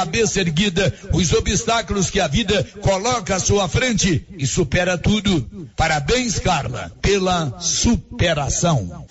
cabeça erguida os obstáculos que a vida coloca à sua frente e supera tudo. Parabéns, Carla, pela superação.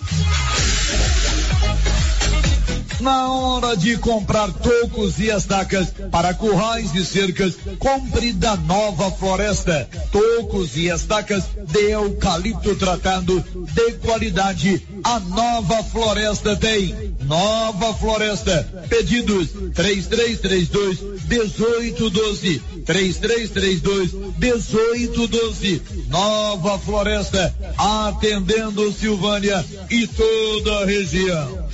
Na hora de comprar tocos e estacas para currais e cercas, compre da Nova Floresta. Tocos e estacas de eucalipto tratado de qualidade. A Nova Floresta tem. Nova Floresta. Pedidos 3332 1812. 3332 1812. Nova Floresta. Atendendo Silvânia e toda a região.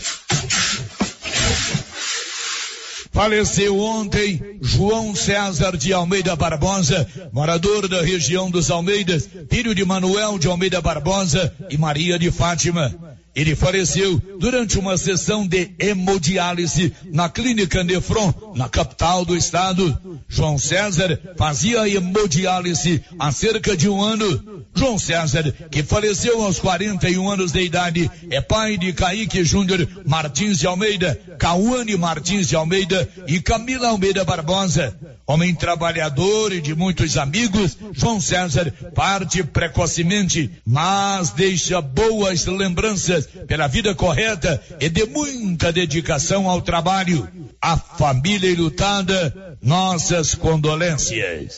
Faleceu ontem João César de Almeida Barbosa, morador da região dos Almeidas, filho de Manuel de Almeida Barbosa e Maria de Fátima. Ele faleceu durante uma sessão de hemodiálise na clínica Nefron, na capital do estado. João César fazia hemodiálise há cerca de um ano. João César, que faleceu aos 41 anos de idade, é pai de Kaique Júnior Martins de Almeida, Cauane Martins de Almeida e Camila Almeida Barbosa. Homem trabalhador e de muitos amigos, João César parte precocemente, mas deixa boas lembranças pela vida correta e de muita dedicação ao trabalho. A família enlutada, nossas condolências.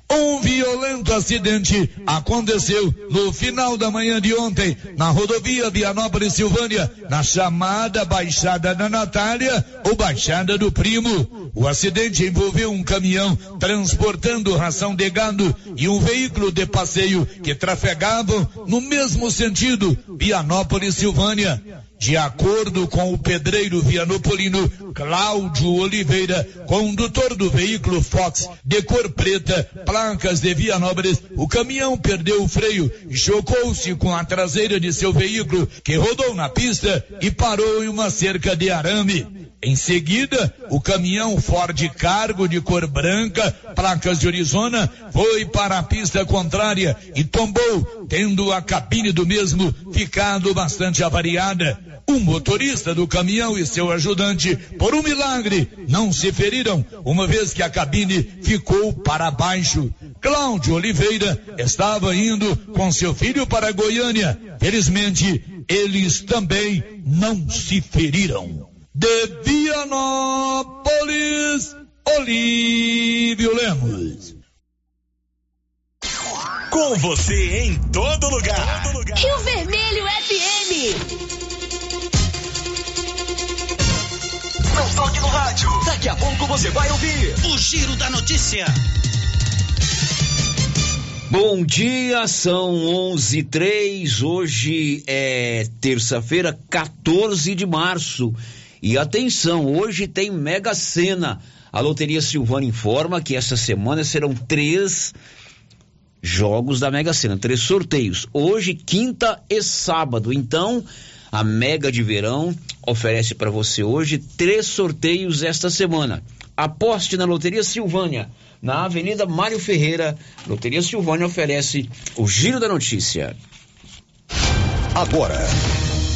Um violento acidente aconteceu no final da manhã de ontem na rodovia Vianópolis Silvânia, na chamada Baixada da Natália ou Baixada do Primo. O acidente envolveu um caminhão transportando ração de gado e um veículo de passeio que trafegavam no mesmo sentido, Vianópolis Silvânia. De acordo com o pedreiro vianopolino Cláudio Oliveira, condutor do veículo Fox de cor preta, placas de Vianópolis, o caminhão perdeu o freio chocou-se com a traseira de seu veículo, que rodou na pista e parou em uma cerca de arame. Em seguida, o caminhão Ford Cargo de cor branca, placas de Arizona, foi para a pista contrária e tombou, tendo a cabine do mesmo ficado bastante avariada. O motorista do caminhão e seu ajudante, por um milagre, não se feriram, uma vez que a cabine ficou para baixo. Cláudio Oliveira estava indo com seu filho para Goiânia. Felizmente, eles também não se feriram de Vianópolis, Olívio Lemos. Com você em todo lugar. Rio Vermelho FM. Não toque no rádio. Daqui a pouco você vai ouvir o Giro da Notícia. Bom dia, são 11:03. Hoje é terça-feira, 14 de março. E atenção, hoje tem Mega Sena. A Loteria Silvana informa que essa semana serão três jogos da Mega Sena, três sorteios. Hoje, quinta e sábado. Então, a Mega de Verão oferece para você hoje três sorteios esta semana. Aposte na Loteria Silvânia, na Avenida Mário Ferreira. Loteria Silvânia oferece o Giro da Notícia. Agora.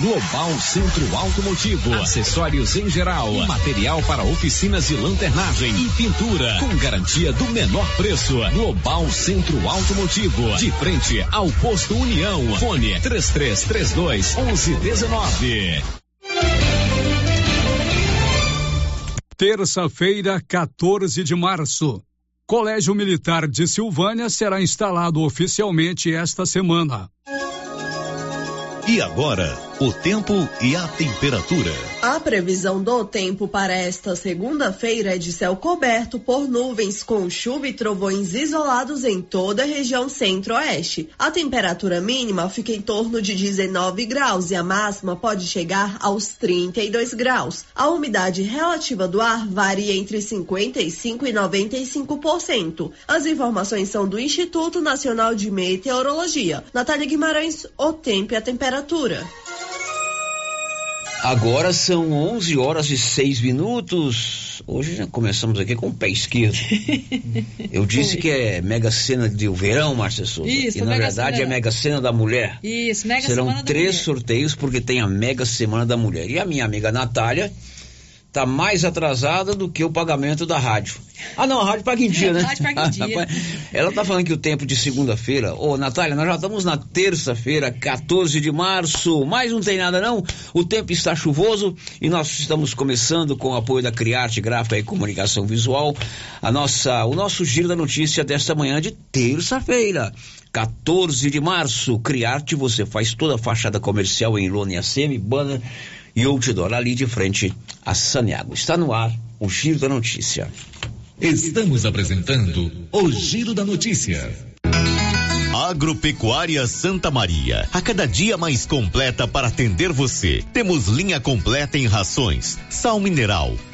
Global Centro Automotivo, acessórios em geral, material para oficinas de lanternagem e pintura, com garantia do menor preço. Global Centro Automotivo, de frente ao posto União. Fone 3332 1119. Terça-feira, 14 de março. Colégio Militar de Silvânia será instalado oficialmente esta semana. E agora, o tempo e a temperatura. A previsão do tempo para esta segunda-feira é de céu coberto por nuvens com chuva e trovões isolados em toda a região centro-oeste. A temperatura mínima fica em torno de 19 graus e a máxima pode chegar aos 32 graus. A umidade relativa do ar varia entre 55 e 95%. As informações são do Instituto Nacional de Meteorologia. Natália Guimarães, o tempo e a temperatura. Agora são 11 horas e 6 minutos. Hoje já começamos aqui com o pé esquerdo. Eu disse que é Mega Sena de verão, Márcia Souza. Isso, e na verdade Sena- é Mega Sena da Mulher. Isso, Mega Serão Semana três sorteios porque tem a Mega Semana da Mulher. E a minha amiga Natália tá mais atrasada do que o pagamento da rádio. Ah, não, a rádio paga em dia, né? Rádio paga em dia. Ela tá falando que o tempo de segunda-feira. Ô, Natália, nós já estamos na terça-feira, 14 de março. Mas não tem nada não. O tempo está chuvoso e nós estamos começando com o apoio da Criarte Gráfica e Comunicação Visual, a nossa, o nosso giro da notícia desta manhã de terça-feira. 14 de março, Criarte, você faz toda a fachada comercial em lona e aceme, banner e outdoor ali de frente a Saniago. Está no ar o giro da notícia. Estamos apresentando o Giro da Notícia. Agropecuária Santa Maria, a cada dia mais completa para atender você. Temos linha completa em rações, sal mineral,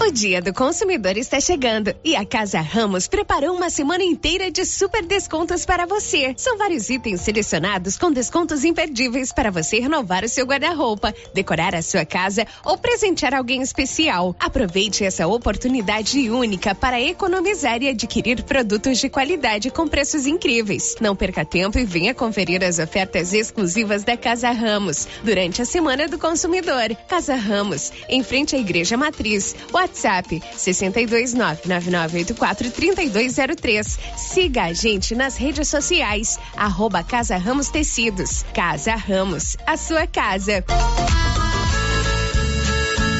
O Dia do Consumidor está chegando e a Casa Ramos preparou uma semana inteira de super descontos para você. São vários itens selecionados com descontos imperdíveis para você renovar o seu guarda-roupa, decorar a sua casa ou presentear alguém especial. Aproveite essa oportunidade única para economizar e adquirir produtos de qualidade com preços incríveis. Não perca tempo e venha conferir as ofertas exclusivas da Casa Ramos durante a Semana do Consumidor. Casa Ramos, em frente à Igreja Matriz. WhatsApp 62999843203. Siga a gente nas redes sociais. Arroba Casa Ramos Tecidos. Casa Ramos, a sua casa.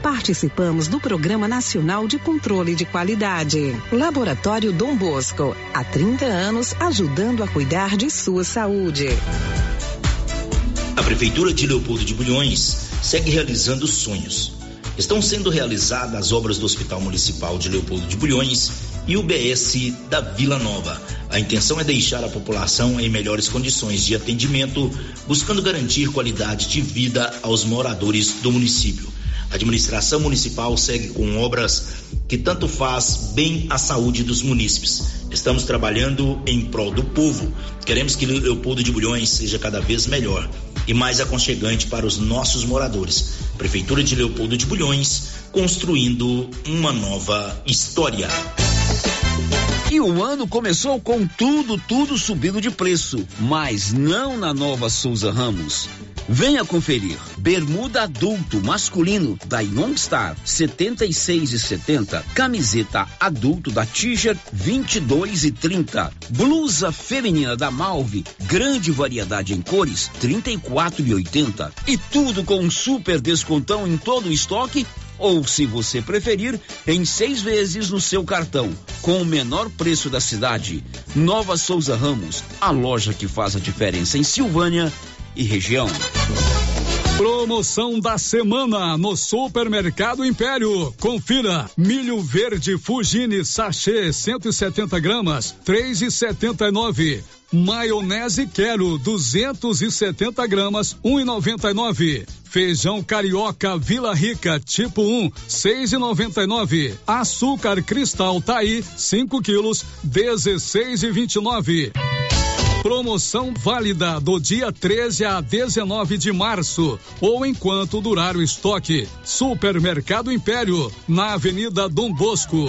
Participamos do Programa Nacional de Controle de Qualidade. Laboratório Dom Bosco, há 30 anos ajudando a cuidar de sua saúde. A Prefeitura de Leopoldo de Bulhões segue realizando sonhos. Estão sendo realizadas as obras do Hospital Municipal de Leopoldo de Bulhões e o BS da Vila Nova. A intenção é deixar a população em melhores condições de atendimento, buscando garantir qualidade de vida aos moradores do município. A administração municipal segue com obras que tanto faz bem à saúde dos munícipes. Estamos trabalhando em prol do povo. Queremos que Leopoldo de Bulhões seja cada vez melhor e mais aconchegante para os nossos moradores. Prefeitura de Leopoldo de Bulhões, construindo uma nova história. E o ano começou com tudo, tudo subindo de preço, mas não na nova Souza Ramos. Venha conferir. Bermuda adulto masculino da Youngstar 76 e 70, camiseta adulto da Tiger 22 e 30, blusa feminina da Malve, grande variedade em cores 34 e 80 e tudo com um super descontão em todo o estoque ou, se você preferir, em seis vezes no seu cartão, com o menor preço da cidade. Nova Souza Ramos, a loja que faz a diferença em Silvânia e região. Promoção da semana no Supermercado Império. Confira: milho verde Fugini sachê 170 gramas, 3,79. Maionese Quero 270 gramas, 1,99. Feijão carioca Vila Rica tipo 1, 6,99. Açúcar cristal Taí 5 quilos, 16,29. Promoção válida do dia 13 a 19 de março ou enquanto durar o estoque. Supermercado Império, na Avenida Dom Bosco.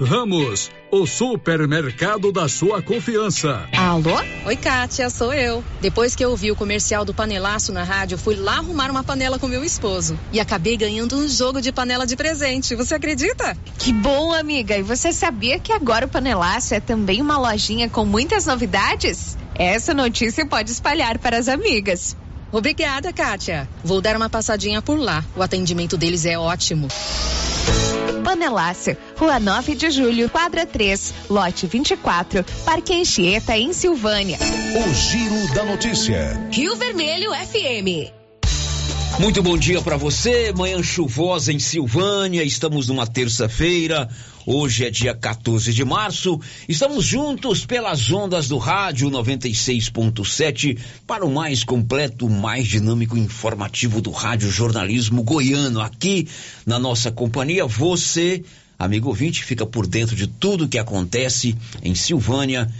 Ramos, o supermercado da sua confiança. Alô? Oi, Kátia, sou eu. Depois que eu ouvi o comercial do panelaço na rádio, fui lá arrumar uma panela com meu esposo. E acabei ganhando um jogo de panela de presente. Você acredita? Que bom, amiga. E você sabia que agora o panelaço é também uma lojinha com muitas novidades? Essa notícia pode espalhar para as amigas. Obrigada, Kátia. Vou dar uma passadinha por lá. O atendimento deles é ótimo. Panelácio, Rua 9 de Julho, quadra 3, lote 24, Parque Anchieta, em Silvânia. O Giro da Notícia. Rio Vermelho FM. Muito bom dia para você. Manhã chuvosa em Silvânia. Estamos numa terça-feira. Hoje é dia 14 de março. Estamos juntos pelas ondas do rádio 96.7 para o mais completo, mais dinâmico e informativo do rádio jornalismo goiano. Aqui na nossa companhia, você, amigo ouvinte, fica por dentro de tudo que acontece em Silvânia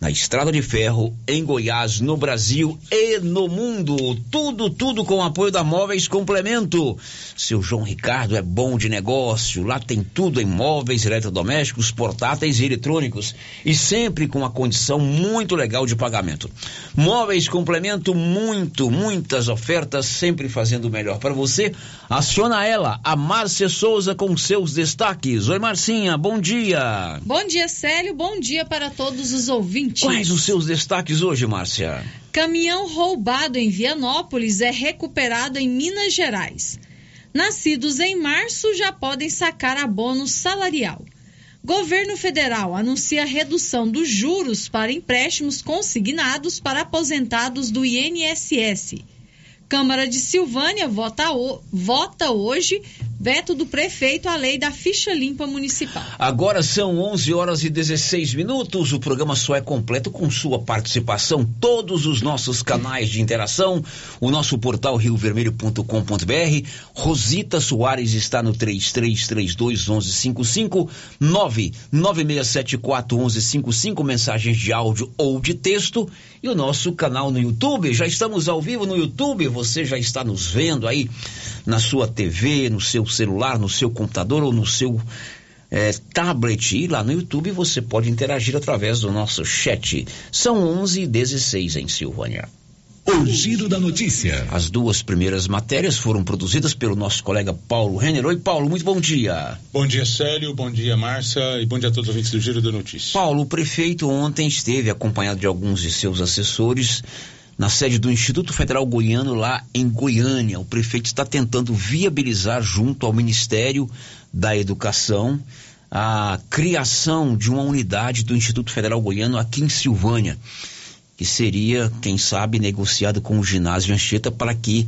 na Estrada de Ferro, em Goiás, no Brasil e no mundo. Tudo, tudo com o apoio da Móveis Complemento. Seu João Ricardo é bom de negócio. Lá tem tudo em móveis, eletrodomésticos, portáteis e eletrônicos. E sempre com uma condição muito legal de pagamento. Móveis Complemento, muito, muitas ofertas, sempre fazendo o melhor para você. Aciona ela, a Márcia Souza, com seus destaques. Oi, Marcinha, bom dia. Bom dia, Célio. Bom dia para todos os ouvintes. Quais os seus destaques hoje, Márcia? Caminhão roubado em Vianópolis é recuperado em Minas Gerais. Nascidos em março já podem sacar abono salarial. Governo federal anuncia redução dos juros para empréstimos consignados para aposentados do INSS. Câmara de Silvânia vota, o, vota hoje veto do prefeito à lei da ficha limpa municipal. Agora são 11 horas e 16 minutos. O programa só é completo com sua participação. Todos os nossos canais de interação, o nosso portal riovermelho.com.br. Rosita Soares está no 3332 1155 99674 1155 mensagens de áudio ou de texto e o nosso canal no YouTube. Já estamos ao vivo no YouTube. Você já está nos vendo aí na sua TV, no seu celular, no seu computador ou no seu é, tablet. E lá no YouTube você pode interagir através do nosso chat. São 11 e 16 em Silvânia. O Giro da Notícia. As duas primeiras matérias foram produzidas pelo nosso colega Paulo Renner. Oi, Paulo, muito bom dia. Bom dia, Célio. Bom dia, Márcia. E bom dia a todos os ouvintes do Giro da Notícia. Paulo, o prefeito ontem esteve acompanhado de alguns de seus assessores na sede do Instituto Federal Goiano, lá em Goiânia. O prefeito está tentando viabilizar, junto ao Ministério da Educação, a criação de uma unidade do Instituto Federal Goiano aqui em Silvânia que seria, quem sabe, negociado com o ginásio Anchieta para que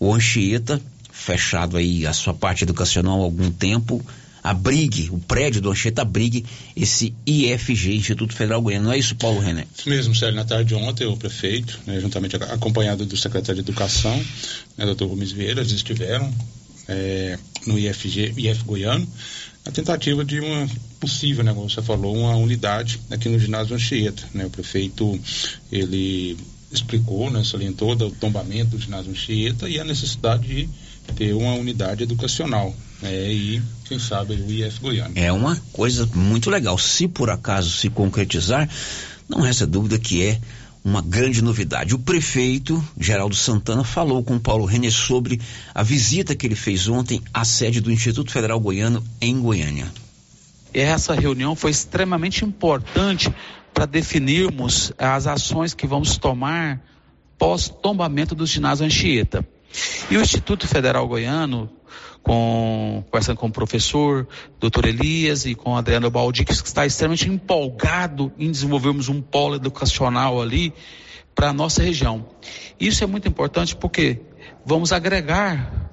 o Anchieta, fechado aí a sua parte educacional há algum tempo, abrigue, o prédio do Anchieta abrigue esse IFG, Instituto Federal Goiano. Não é isso, Paulo René? Isso mesmo, Sérgio. Na tarde de ontem, o prefeito, né, juntamente acompanhado do secretário de Educação, né, doutor Gomes Vieira, eles estiveram é, no IFG, IF Goiano, a tentativa de uma possível, né, como você falou, uma unidade aqui no ginásio Anchieta. Né? O prefeito, ele explicou, né, salientou o tombamento do ginásio Anchieta e a necessidade de ter uma unidade educacional. Né, e, quem sabe, o IF Goiânia. É uma coisa muito legal. Se por acaso se concretizar, não resta dúvida que é uma grande novidade. O prefeito Geraldo Santana falou com Paulo Renner sobre a visita que ele fez ontem à sede do Instituto Federal Goiano em Goiânia. Essa reunião foi extremamente importante para definirmos as ações que vamos tomar pós tombamento do ginásio Anchieta. E o Instituto Federal Goiano com, conversando com o professor, doutor Elias e com Adriano Baldi, que está extremamente empolgado em desenvolvermos um polo educacional ali para a nossa região. Isso é muito importante porque vamos agregar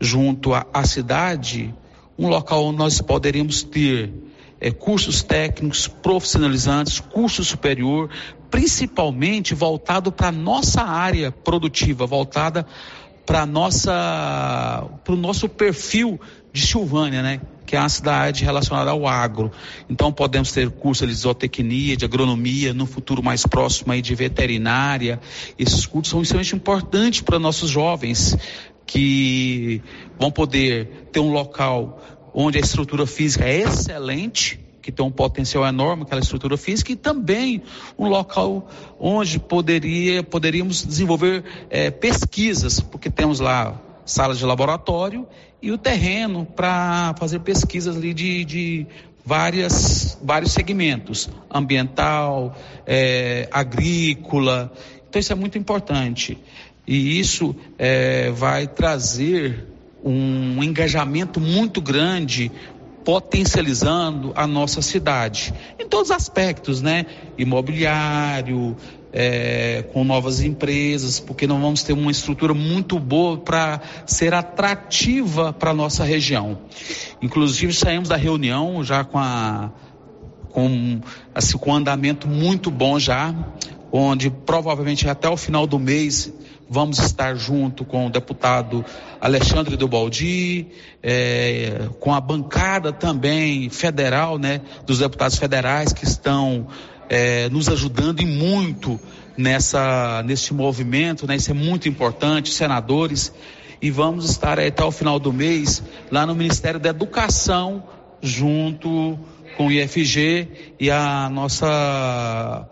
junto à cidade um local onde nós poderíamos ter é, cursos técnicos, profissionalizantes, curso superior, principalmente voltado para a nossa área produtiva, voltada para nossa para o nosso perfil de Silvânia, né? Que é uma cidade relacionada ao agro. Então podemos ter cursos de zootecnia, de agronomia, no futuro mais próximo aí de veterinária. Esses cursos são extremamente importantes para nossos jovens que vão poder ter um local onde a estrutura física é excelente, que tem um potencial enorme, aquela estrutura física, e também um local onde poderia, poderíamos desenvolver é, pesquisas, porque temos lá salas de laboratório e o terreno para fazer pesquisas ali de, de várias, vários segmentos, ambiental, é, agrícola. Então isso é muito importante. E isso é, vai trazer um engajamento muito grande potencializando a nossa cidade em todos os aspectos, né? Imobiliário, é, com novas empresas, porque nós vamos ter uma estrutura muito boa para ser atrativa para a nossa região. Inclusive saímos da reunião já com a com, assim, com um andamento muito bom já, onde provavelmente até o final do mês vamos estar junto com o deputado Alexandre do Baldi, é, com a bancada também federal, né, dos deputados federais que estão é, nos ajudando e muito nessa nesse movimento, né? Isso é muito importante, senadores, e vamos estar até o final do mês lá no Ministério da Educação junto com o IFG e a nossa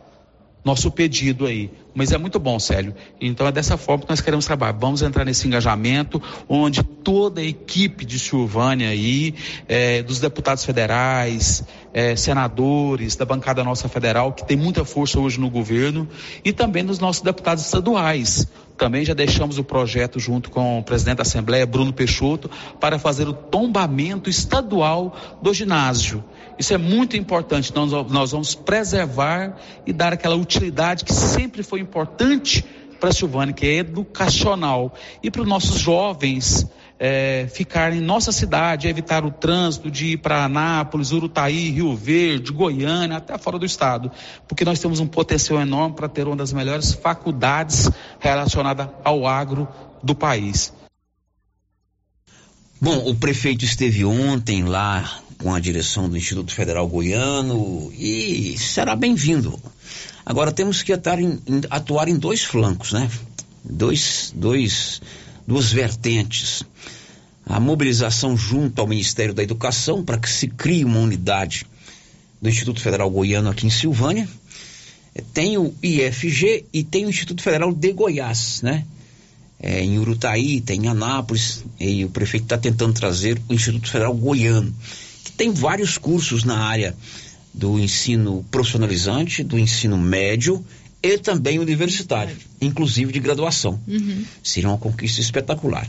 nosso pedido aí. Mas é muito bom, Célio. Então é dessa forma que nós queremos trabalhar. Vamos entrar nesse engajamento, onde toda a equipe de Silvânia aí, é, dos deputados federais, é, senadores, da bancada nossa federal, que tem muita força hoje no governo, e também dos nossos deputados estaduais. Também já deixamos o projeto junto com o presidente da Assembleia, Bruno Peixoto, para fazer o tombamento estadual do ginásio. Isso é muito importante. Nós, nós vamos preservar e dar aquela utilidade que sempre foi importante para a Silvânia, que é educacional. E para os nossos jovens é, ficarem em nossa cidade, evitar o trânsito de ir para Anápolis, Urutaí, Rio Verde, Goiânia, até fora do estado. Porque nós temos um potencial enorme para ter uma das melhores faculdades relacionada ao agro do país. Bom, o prefeito esteve ontem lá com a direção do Instituto Federal Goiano e será bem-vindo. Agora temos que atuar em, atuar em dois flancos, né? Dois, dois, duas vertentes. A mobilização junto ao Ministério da Educação para que se crie uma unidade do Instituto Federal Goiano aqui em Silvânia. Tem o IFG e tem o Instituto Federal de Goiás, né? É, em Urutaí, tem em Anápolis, e o prefeito está tentando trazer o Instituto Federal Goiano tem vários cursos na área do ensino profissionalizante, do ensino médio e também universitário, inclusive de graduação. Uhum. Seria uma conquista espetacular.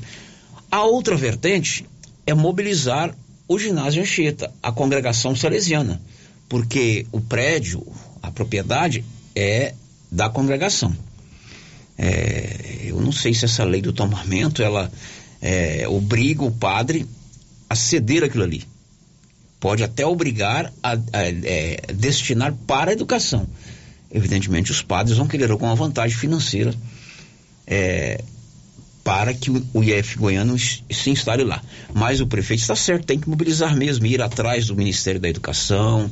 A outra vertente é mobilizar o ginásio Anchieta, a congregação salesiana, porque o prédio, a propriedade é da congregação. É, eu não sei se essa lei do tomamento ela é, obriga o padre a ceder aquilo ali pode até obrigar a, a é, destinar para a educação. Evidentemente, os padres vão querer alguma vantagem financeira é, para que o IF goiano se instale lá. Mas o prefeito está certo, tem que mobilizar mesmo, ir atrás do Ministério da Educação.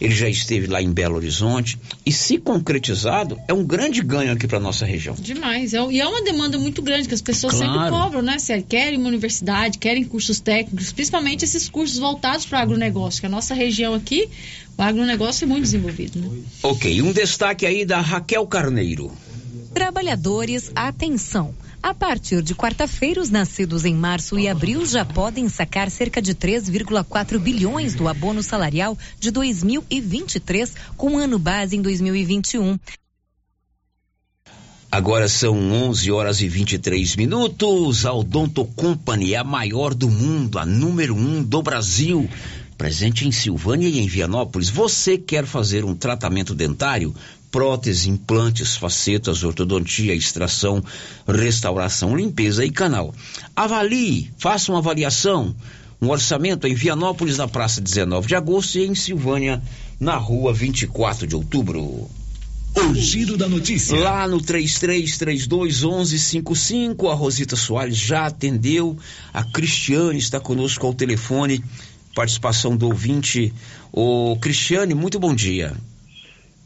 Ele já esteve lá em Belo Horizonte. E se concretizado, é um grande ganho aqui para nossa região. Demais. É, e é uma demanda muito grande que as pessoas claro. sempre cobram, né? Se querem uma universidade, querem cursos técnicos, principalmente esses cursos voltados para o agronegócio, que a nossa região aqui, o agronegócio é muito desenvolvido. Né? Ok, um destaque aí da Raquel Carneiro. Trabalhadores, atenção. A partir de quarta-feira, os nascidos em março e abril já podem sacar cerca de 3,4 bilhões do abono salarial de 2023, com ano base em 2021. Agora são 11 horas e 23 minutos. A Odonto Company é a maior do mundo, a número um do Brasil. Presente em Silvânia e em Vianópolis. Você quer fazer um tratamento dentário? Prótese, implantes, facetas, ortodontia, extração, restauração, limpeza e canal. Avalie, faça uma avaliação. Um orçamento em Vianópolis, na Praça 19 de Agosto e em Silvânia, na Rua 24 de Outubro. O giro da notícia. Lá no 33321155, a Rosita Soares já atendeu. A Cristiane está conosco ao telefone. Participação do ouvinte. O Cristiane, muito bom dia.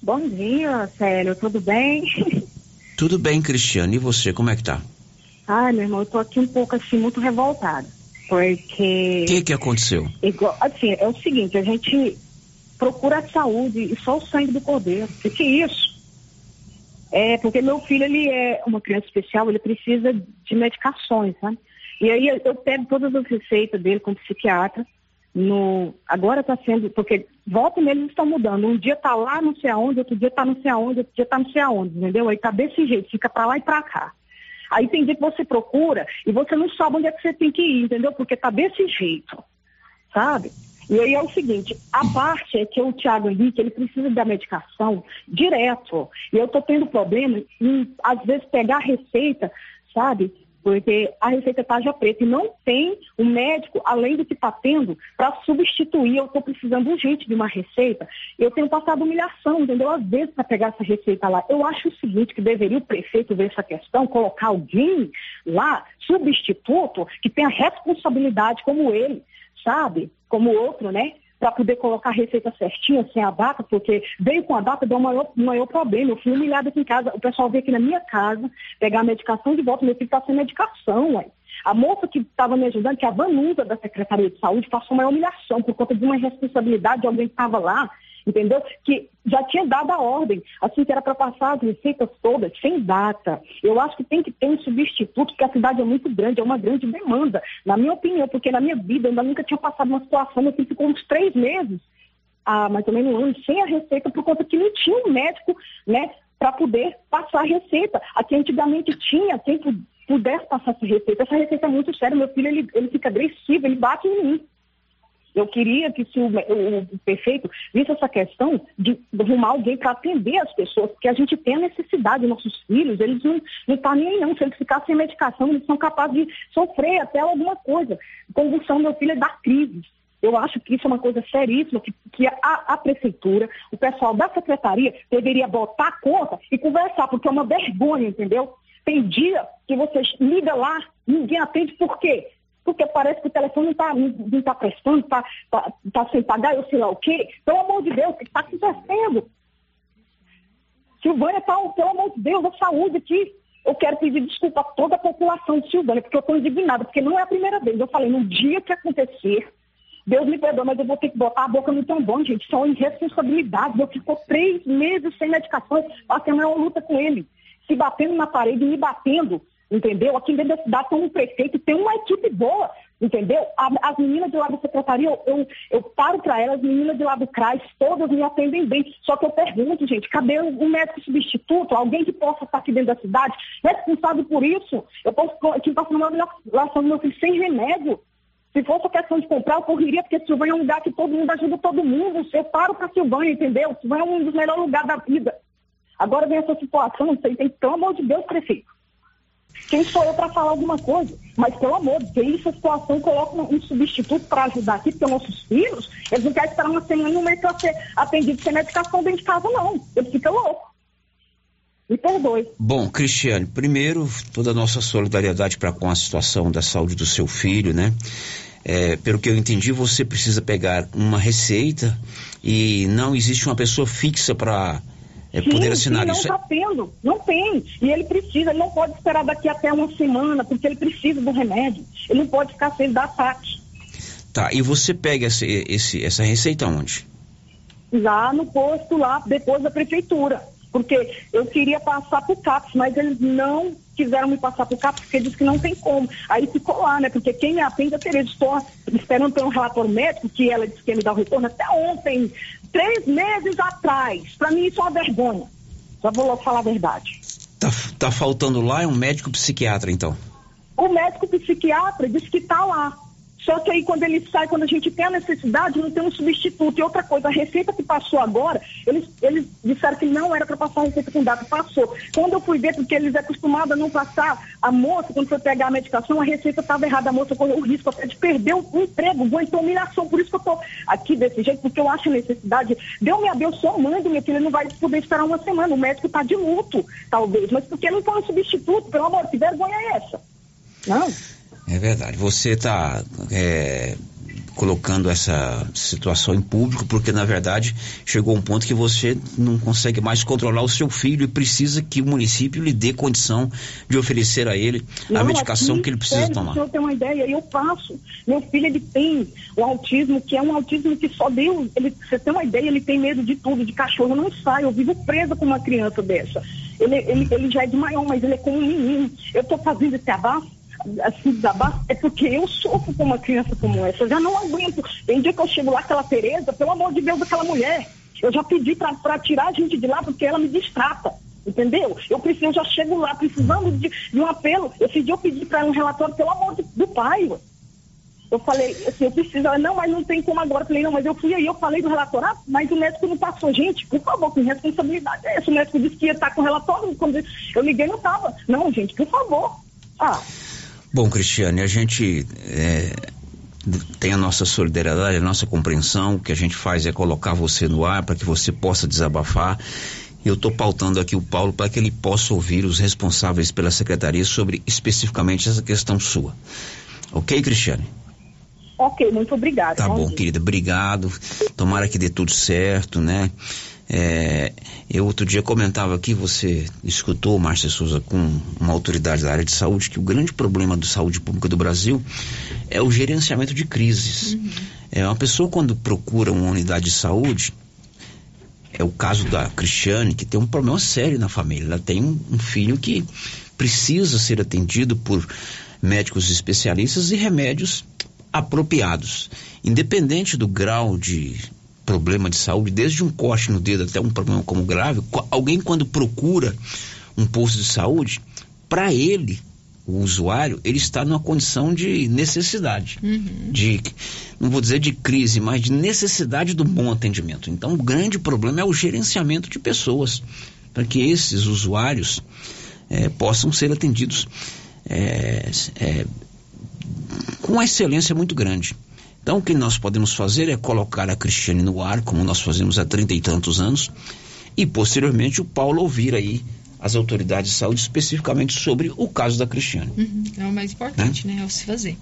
Bom dia, Célio, tudo bem? Tudo bem, Cristiane. E você, como é que tá? Ai, meu irmão, eu tô aqui um pouco assim, muito revoltada. Porque. O que que aconteceu? Igual, assim, é o seguinte, a gente procura a saúde e só o sangue do cordeiro. O que é isso? É porque meu filho, ele é uma criança especial, ele precisa de medicações, né? E aí eu pego todas as receitas dele como psiquiatra no, agora está sendo, porque volta e eles estão mudando. Um dia está lá, não sei aonde, outro dia está não sei aonde, outro dia está não sei aonde, entendeu? Aí está desse jeito, fica para lá e para cá. Aí tem dia que você procura e você não sabe onde é que você tem que ir, entendeu? Porque tá desse jeito, sabe? E aí é o seguinte, a parte é que o Tiago Henrique, ele precisa da medicação direto. E eu tô tendo problema em, às vezes, pegar a receita, sabe? Porque a receita é tarja preta e não tem um médico, além do que está tendo, para substituir. Eu estou precisando urgente de uma receita. Eu tenho passado humilhação, entendeu? Às vezes, para pegar essa receita lá. Eu acho o seguinte, que deveria o prefeito ver essa questão, colocar alguém lá, substituto, que tenha responsabilidade como ele, sabe? Como outro, né? Para poder colocar a receita certinha, sem a data, porque veio com a data, deu um maior, maior problema. Eu fui humilhada aqui em casa, o pessoal veio aqui na minha casa pegar a medicação de volta, meu filho está sem medicação, ué. A moça que estava me ajudando, que é a Vanusa da Secretaria de Saúde, passou uma humilhação por conta de uma responsabilidade de alguém que estava lá entendeu? Que já tinha dado a ordem, assim que era para passar as receitas todas, sem data. Eu acho que tem que ter um substituto, porque a cidade é muito grande, é uma grande demanda, na minha opinião, porque na minha vida eu ainda nunca tinha passado uma situação assim, ficou uns três meses, há mais ou menos um ano, sem a receita, por conta que não tinha um médico, né, para poder passar a receita. Aqui antigamente tinha, quem pudesse passar essa receita. Essa receita é muito séria, meu filho, ele, ele fica agressivo, ele bate em mim. Eu queria que se o, o, o prefeito visse essa questão de, arrumar alguém para atender as pessoas, porque a gente tem a necessidade, nossos filhos, eles não estão tá nem aí não. Se eles ficarem sem medicação, eles são capazes de sofrer até alguma coisa. Convulsão, meu filho é da crise. Eu acho que isso é uma coisa seríssima, que, que a, a, prefeitura, o pessoal da secretaria, deveria botar a conta e conversar, porque é uma vergonha, entendeu? Tem dia que você liga lá, ninguém atende, por quê? Porque parece que o telefone não está não tá prestando, está tá, tá sem pagar, eu sei lá o quê. Pelo amor de Deus, o que está acontecendo? Silvânia está, pelo amor de Deus, a saúde aqui. Eu quero pedir desculpa a toda a população de Silvânia, porque eu estou indignada, porque não é a primeira vez. Eu falei, no dia que acontecer, Deus me perdoa, mas eu vou ter que botar a boca no tambor, gente. São irresponsabilidades. Eu fico três meses sem medicação, passei a maior luta com ele. Se batendo na parede, me batendo entendeu? Aqui dentro da cidade tem um prefeito, tem uma equipe boa, entendeu? As meninas de lá da secretaria, eu, eu, eu paro para elas, as meninas de lá do CRAS, todas me atendem bem. Só que eu pergunto, gente, cadê um médico substituto, alguém que possa estar aqui dentro da cidade, responsável por isso? Eu posso aqui passando uma relação do meu filho sem remédio. Se fosse questão de comprar, eu correria, porque Silvânia é um lugar que todo mundo ajuda todo mundo. Eu paro para Silvânia, entendeu? Silvânia é um dos melhores lugares da vida. Agora vem essa situação, sei, tem, pelo amor de Deus, prefeito. Quem sou eu para falar alguma coisa? Mas, pelo amor, tem essa situação, coloca um substituto para ajudar aqui, porque nossos filhos, eles não querem esperar uma semana um mês para ser atendido sem medicação dentro de casa, não. Ele fica louco. Me perdoe. Bom, Cristiane, primeiro, toda a nossa solidariedade para com a situação da saúde do seu filho, né? É, pelo que eu entendi, você precisa pegar uma receita e não existe uma pessoa fixa para é, sim, poder assinar sim, não isso. Não está tendo, não tem. E ele precisa, ele não pode esperar daqui até uma semana, porque ele precisa do remédio. Ele não pode ficar sem dar ataque. Tá, e você pega esse, esse, essa receita onde? Lá no posto, lá depois da prefeitura. Porque eu queria passar para o CAPS, mas eles não quiseram me passar o CAPS, porque disse que não tem como. Aí ficou lá, né? Porque quem me atende é a Tereza. Estou esperando pelo relatório médico, que ela disse que ia me dar o retorno até ontem, três meses atrás. Para mim isso é uma vergonha. Já vou logo falar a verdade. Tá, tá faltando lá é um médico psiquiatra, então? O médico psiquiatra disse que está lá. Só que aí quando ele sai, quando a gente tem a necessidade, não tem um substituto. E outra coisa, a receita que passou agora, eles, eles disseram que não era para passar a receita com data, passou. Quando eu fui ver, porque eles é acostumados a não passar, a moça, quando foi pegar a medicação, a receita estava errada, a moça correu o risco até de perder o emprego, aguentou humilhação. Por isso que eu estou aqui desse jeito, porque eu acho necessidade. Deu me abençoou, mãe minha filha, não vai poder esperar uma semana. O médico está de luto, talvez, mas porque não foi um substituto, pelo amor, que vergonha é essa? Não. É verdade. Você está é, colocando essa situação em público porque, na verdade, chegou um ponto que você não consegue mais controlar o seu filho e precisa que o município lhe dê condição de oferecer a ele não, a medicação que ele precisa sério, tomar. Eu tenho uma ideia, eu passo. Meu filho ele tem o autismo, que é um autismo que só Deus. Ele, você tem uma ideia, ele tem medo de tudo, de cachorro não sai. Eu vivo presa com uma criança dessa. Ele, ele, ele já é de maior, mas ele é como um menino. Eu estou fazendo esse abaixo assim, desabafo, é porque eu sofro com uma criança como essa. Eu já não aguento. Tem dia que eu chego lá, aquela Tereza, pelo amor de Deus, aquela mulher. Eu já pedi para tirar a gente de lá porque ela me distrata. Entendeu? Eu preciso, eu já chego lá precisando de, de um apelo. Esse dia eu pedi para um relatório, pelo amor de, do pai. Eu falei, assim, eu preciso. Ela, não, mas não tem como agora. Eu falei, não, mas eu fui aí, eu falei do relatório, ah, mas o médico não passou. Gente, por favor, que responsabilidade é essa? O médico disse que ia estar com o relatório. Quando eu liguei, não estava. Não, gente, por favor. Ah. Bom, Cristiane, a gente é, tem a nossa solidariedade, a nossa compreensão. O que a gente faz é colocar você no ar para que você possa desabafar. Eu estou pautando aqui o Paulo para que ele possa ouvir os responsáveis pela secretaria sobre especificamente essa questão sua. Ok, Cristiane? Ok, muito obrigada. Tá bom, querida, obrigado. Tomara que dê tudo certo, né? É, eu outro dia comentava aqui, você escutou, Márcia Souza, com uma autoridade da área de saúde, que o grande problema da saúde pública do Brasil é o gerenciamento de crises. Uhum. É, uma pessoa quando procura uma unidade de saúde, é o caso da Cristiane, que tem um problema sério na família. Ela tem um, um filho que precisa ser atendido por médicos especialistas e remédios apropriados. Independente do grau de problema de saúde, desde um corte no dedo até um problema como grave, alguém quando procura um posto de saúde, para ele, o usuário, ele está numa condição de necessidade, uhum. de, não vou dizer de crise, mas de necessidade do bom atendimento. Então, o grande problema é o gerenciamento de pessoas, para que esses usuários é, possam ser atendidos é, é, com uma excelência muito grande. Então, o que nós podemos fazer é colocar a Cristiane no ar, como nós fazemos há trinta e tantos anos, e posteriormente o Paulo ouvir aí as autoridades de saúde especificamente sobre o caso da Cristiane. Uhum, é o mais importante, né? né? É o se fazer.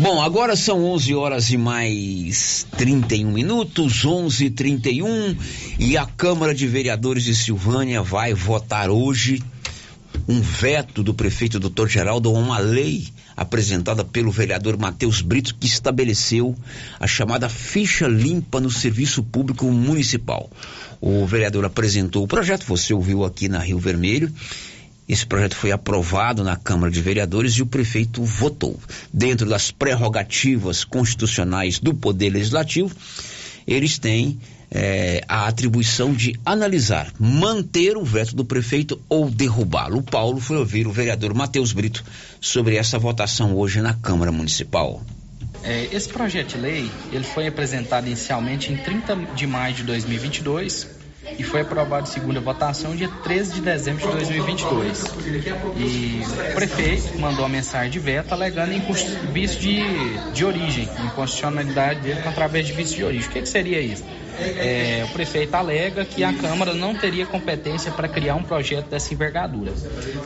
Bom, agora são 11 horas e mais 31 minutos, 11:31 e a Câmara de Vereadores de Silvânia vai votar hoje um veto do prefeito Dr. Geraldo a uma lei apresentada pelo vereador Matheus Brito que estabeleceu a chamada ficha limpa no serviço público municipal. O vereador apresentou o projeto, você ouviu aqui na Rio Vermelho. Esse projeto foi aprovado na Câmara de Vereadores e o prefeito votou. Dentro das prerrogativas constitucionais do Poder Legislativo, eles têm é, a atribuição de analisar, manter o veto do prefeito ou derrubá-lo. O Paulo foi ouvir o vereador Matheus Brito sobre essa votação hoje na Câmara Municipal. É, esse projeto de lei ele foi apresentado inicialmente em 30 de maio de 2022 e foi aprovado segunda votação dia 13 de dezembro de 2022. E o prefeito mandou a mensagem de veto alegando vício de, de origem, inconstitucionalidade dele através de vício de origem. O que, que seria isso? É, o prefeito alega que a Câmara não teria competência para criar um projeto dessa envergadura.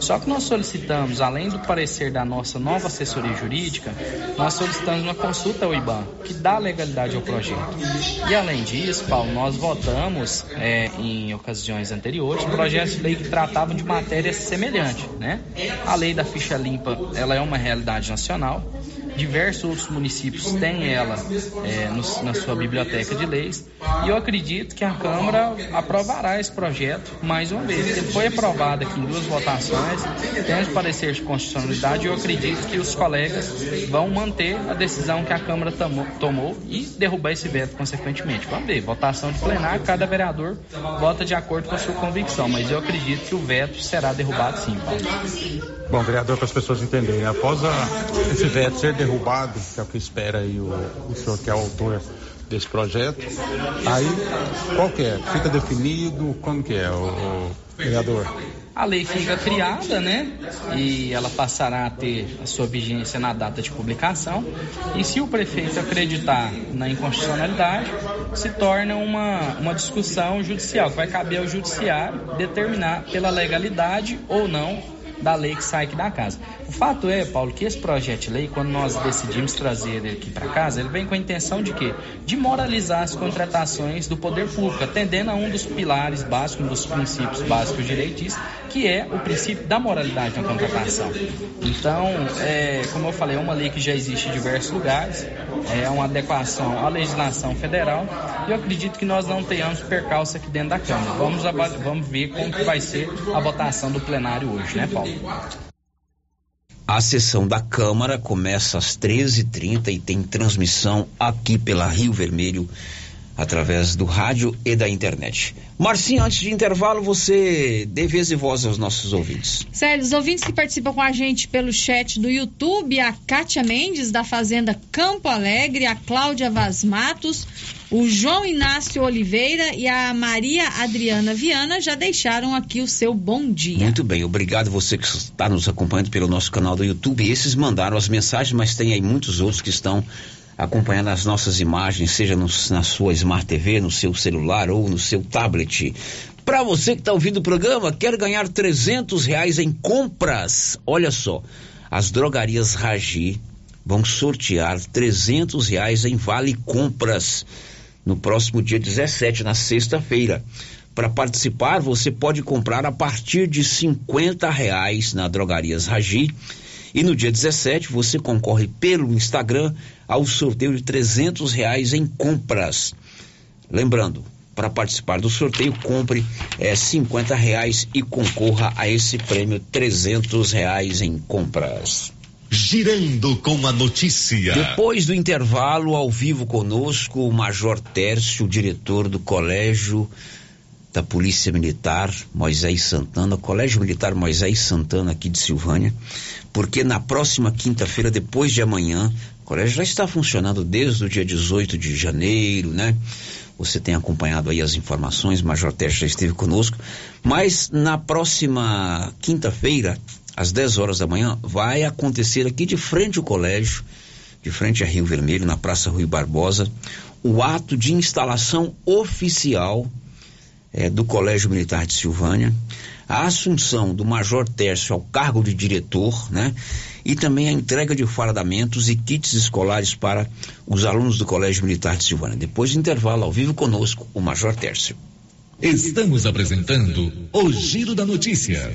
Só que nós solicitamos, além do parecer da nossa nova assessoria jurídica, nós solicitamos uma consulta ao IBAN, que dá legalidade ao projeto. E além disso, Paulo, nós votamos é, em ocasiões anteriores projetos de lei que tratavam de matérias semelhantes, né? A lei da ficha limpa, ela é uma realidade nacional diversos outros municípios têm ela é, no, na sua biblioteca de leis e eu acredito que a Câmara aprovará esse projeto mais uma vez. Ele foi aprovado aqui em duas votações, temos parecer de constitucionalidade e eu acredito que os colegas vão manter a decisão que a Câmara tomou, tomou e derrubar esse veto consequentemente. Vamos ver, votação de plenário, cada vereador vota de acordo com a sua convicção, mas eu acredito que o veto será derrubado sim, Paulo. Bom, vereador, para as pessoas entenderem, após a, esse veto ser derrubado, que é o que espera aí o, o senhor que é o autor desse projeto, aí qual que é? Fica definido, como que é, o, o vereador? A lei fica criada, né? E ela passará a ter a sua vigência na data de publicação. E se o prefeito acreditar na inconstitucionalidade, se torna uma, uma discussão judicial, que vai caber ao judiciário determinar pela legalidade ou não da lei que sai aqui da casa. O fato é, Paulo, que esse projeto de lei, quando nós decidimos trazer ele aqui para casa, ele vem com a intenção de quê? De moralizar as contratações do poder público, atendendo a um dos pilares básicos, um dos princípios básicos direitistas, que é o princípio da moralidade na contratação. Então, é, como eu falei, é uma lei que já existe em diversos lugares, é uma adequação à legislação federal e eu acredito que nós não tenhamos percalço aqui dentro da Câmara. Vamos, vamos ver como que vai ser a votação do plenário hoje, né, Paulo? A sessão da Câmara começa às 13h30 e tem transmissão aqui pela Rio Vermelho através do rádio e da internet. Marcinho, antes de intervalo, você dê vez e voz aos nossos ouvintes. Sério, os ouvintes que participam com a gente pelo chat do YouTube, a Kátia Mendes, da Fazenda Campo Alegre, a Cláudia Vaz Matos, o João Inácio Oliveira e a Maria Adriana Viana já deixaram aqui o seu bom dia. Muito bem, obrigado você que está nos acompanhando pelo nosso canal do YouTube. Esses mandaram as mensagens, mas tem aí muitos outros que estão acompanhando as nossas imagens, seja no, na sua Smart TV, no seu celular ou no seu tablet. Para você que está ouvindo o programa, quer ganhar 300 reais em compras? Olha só, as drogarias Ragi vão sortear 300 reais em vale compras no próximo dia 17, na sexta-feira. Para participar, você pode comprar a partir de 50 reais na Drogarias Ragi. E no dia 17 você concorre pelo Instagram ao sorteio de 300 reais em compras. Lembrando, para participar do sorteio, compre é, 50 reais e concorra a esse prêmio 300 reais em compras. Girando com a notícia. Depois do intervalo, ao vivo conosco, o Major Tércio, diretor do Colégio da Polícia Militar Moisés Santana, Colégio Militar Moisés Santana aqui de Silvânia, porque na próxima quinta-feira, depois de amanhã, o colégio já está funcionando desde o dia 18 de janeiro, né? Você tem acompanhado aí as informações, o Major Tércio já esteve conosco, mas na próxima quinta-feira, às 10 horas da manhã, vai acontecer aqui de frente ao colégio, de frente a Rio Vermelho, na Praça Rui Barbosa, o ato de instalação oficial é, do Colégio Militar de Silvânia, a assunção do Major Tércio ao cargo de diretor, né? E também a entrega de fardamentos e kits escolares para os alunos do Colégio Militar de Silvânia. Depois do intervalo, ao vivo conosco, o Major Tércio. Estamos apresentando o Giro da Notícia.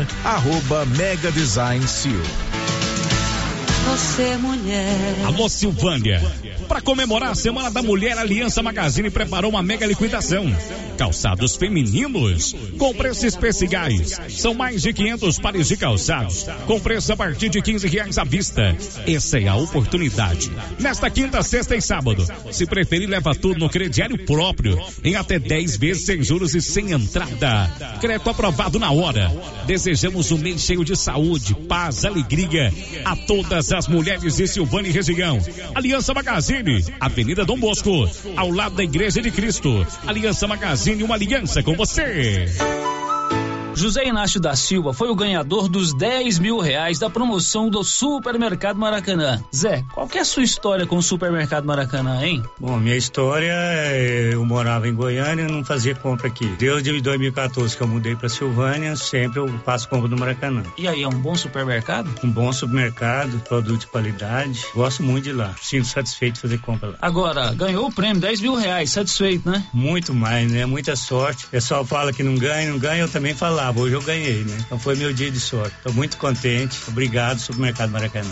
arroba Mega Design Seal. Você mulher. Alô Silvânia. Para comemorar a Semana da Mulher, a Aliança Magazine preparou uma mega liquidação. Calçados femininos com preços especiais. São mais de 500 pares de calçados com preço a partir de 15 reais à vista. Essa é a oportunidade. Nesta quinta, sexta e sábado. Se preferir, leva tudo no crediário próprio em até 10 vezes sem juros e sem entrada. Crédito aprovado na hora. Desejamos um mês cheio de saúde, paz, alegria a todas as mulheres de Silvânia e região. Aliança Magazine, Avenida Dom Bosco, ao lado da Igreja de Cristo. Aliança Magazine, uma aliança com você. José Inácio da Silva foi o ganhador dos 10 mil reais da promoção do Supermercado Maracanã. Zé, qual que é a sua história com o Supermercado Maracanã, hein? Bom, minha história é, eu morava em Goiânia e não fazia compra aqui. Desde 2014 que eu mudei para Silvânia, sempre eu faço compra no Maracanã. E aí, é um bom supermercado? Um bom supermercado, produto de qualidade. Gosto muito de lá. Sinto satisfeito de fazer compra lá. Agora, ganhou o prêmio, 10 mil reais, satisfeito, né? Muito mais, né? Muita sorte. O pessoal fala que não ganha, não ganha, eu também falava. Hoje eu ganhei, né? Então foi meu dia de sorte. Estou muito contente. Obrigado, Supermercado Maracanã.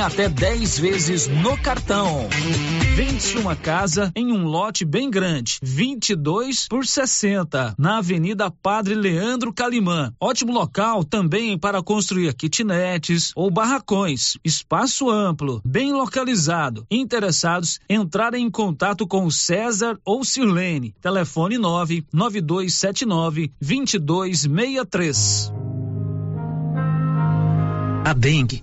até 10 vezes no cartão. Vende-se uma casa em um lote bem grande, 22 por 60, na Avenida Padre Leandro Calimã. Ótimo local também para construir kitnetes ou barracões. Espaço amplo, bem localizado. Interessados, entrarem em contato com o César ou Sirlene. Telefone 99279 2263. A dengue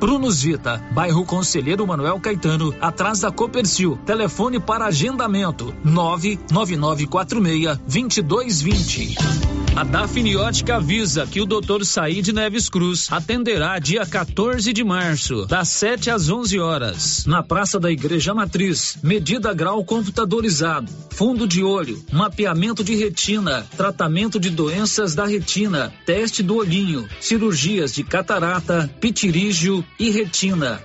Prunus Vita, bairro Conselheiro Manuel Caetano, atrás da Copercil. Telefone para agendamento: 99946 2220. A Dafniótica avisa que o Dr. Said Neves Cruz atenderá dia 14 de março, das 7 às 11 horas, na Praça da Igreja Matriz. Medida grau computadorizado, fundo de olho, mapeamento de retina, tratamento de doenças da retina, teste do olhinho, cirurgias de catarata, pitirígio e retina.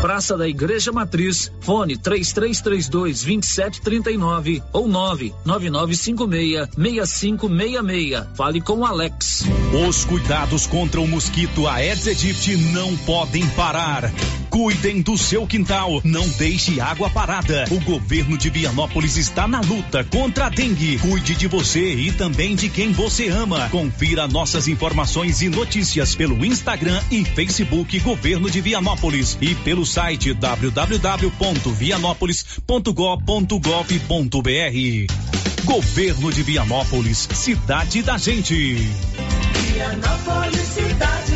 Praça da Igreja Matriz, fone 3332 2739 ou 99956 6566. Fale com Alex. Os cuidados contra o mosquito Aedes aegypti não podem parar. Cuidem do seu quintal, não deixe água parada. O governo de Vianópolis está na luta contra a dengue. Cuide de você e também de quem você ama. Confira nossas informações e notícias pelo Instagram e Facebook Governo de Vianópolis e pelo site www.vianópolis.gov.br. Governo de Vianópolis, cidade da gente. Vianópolis, cidade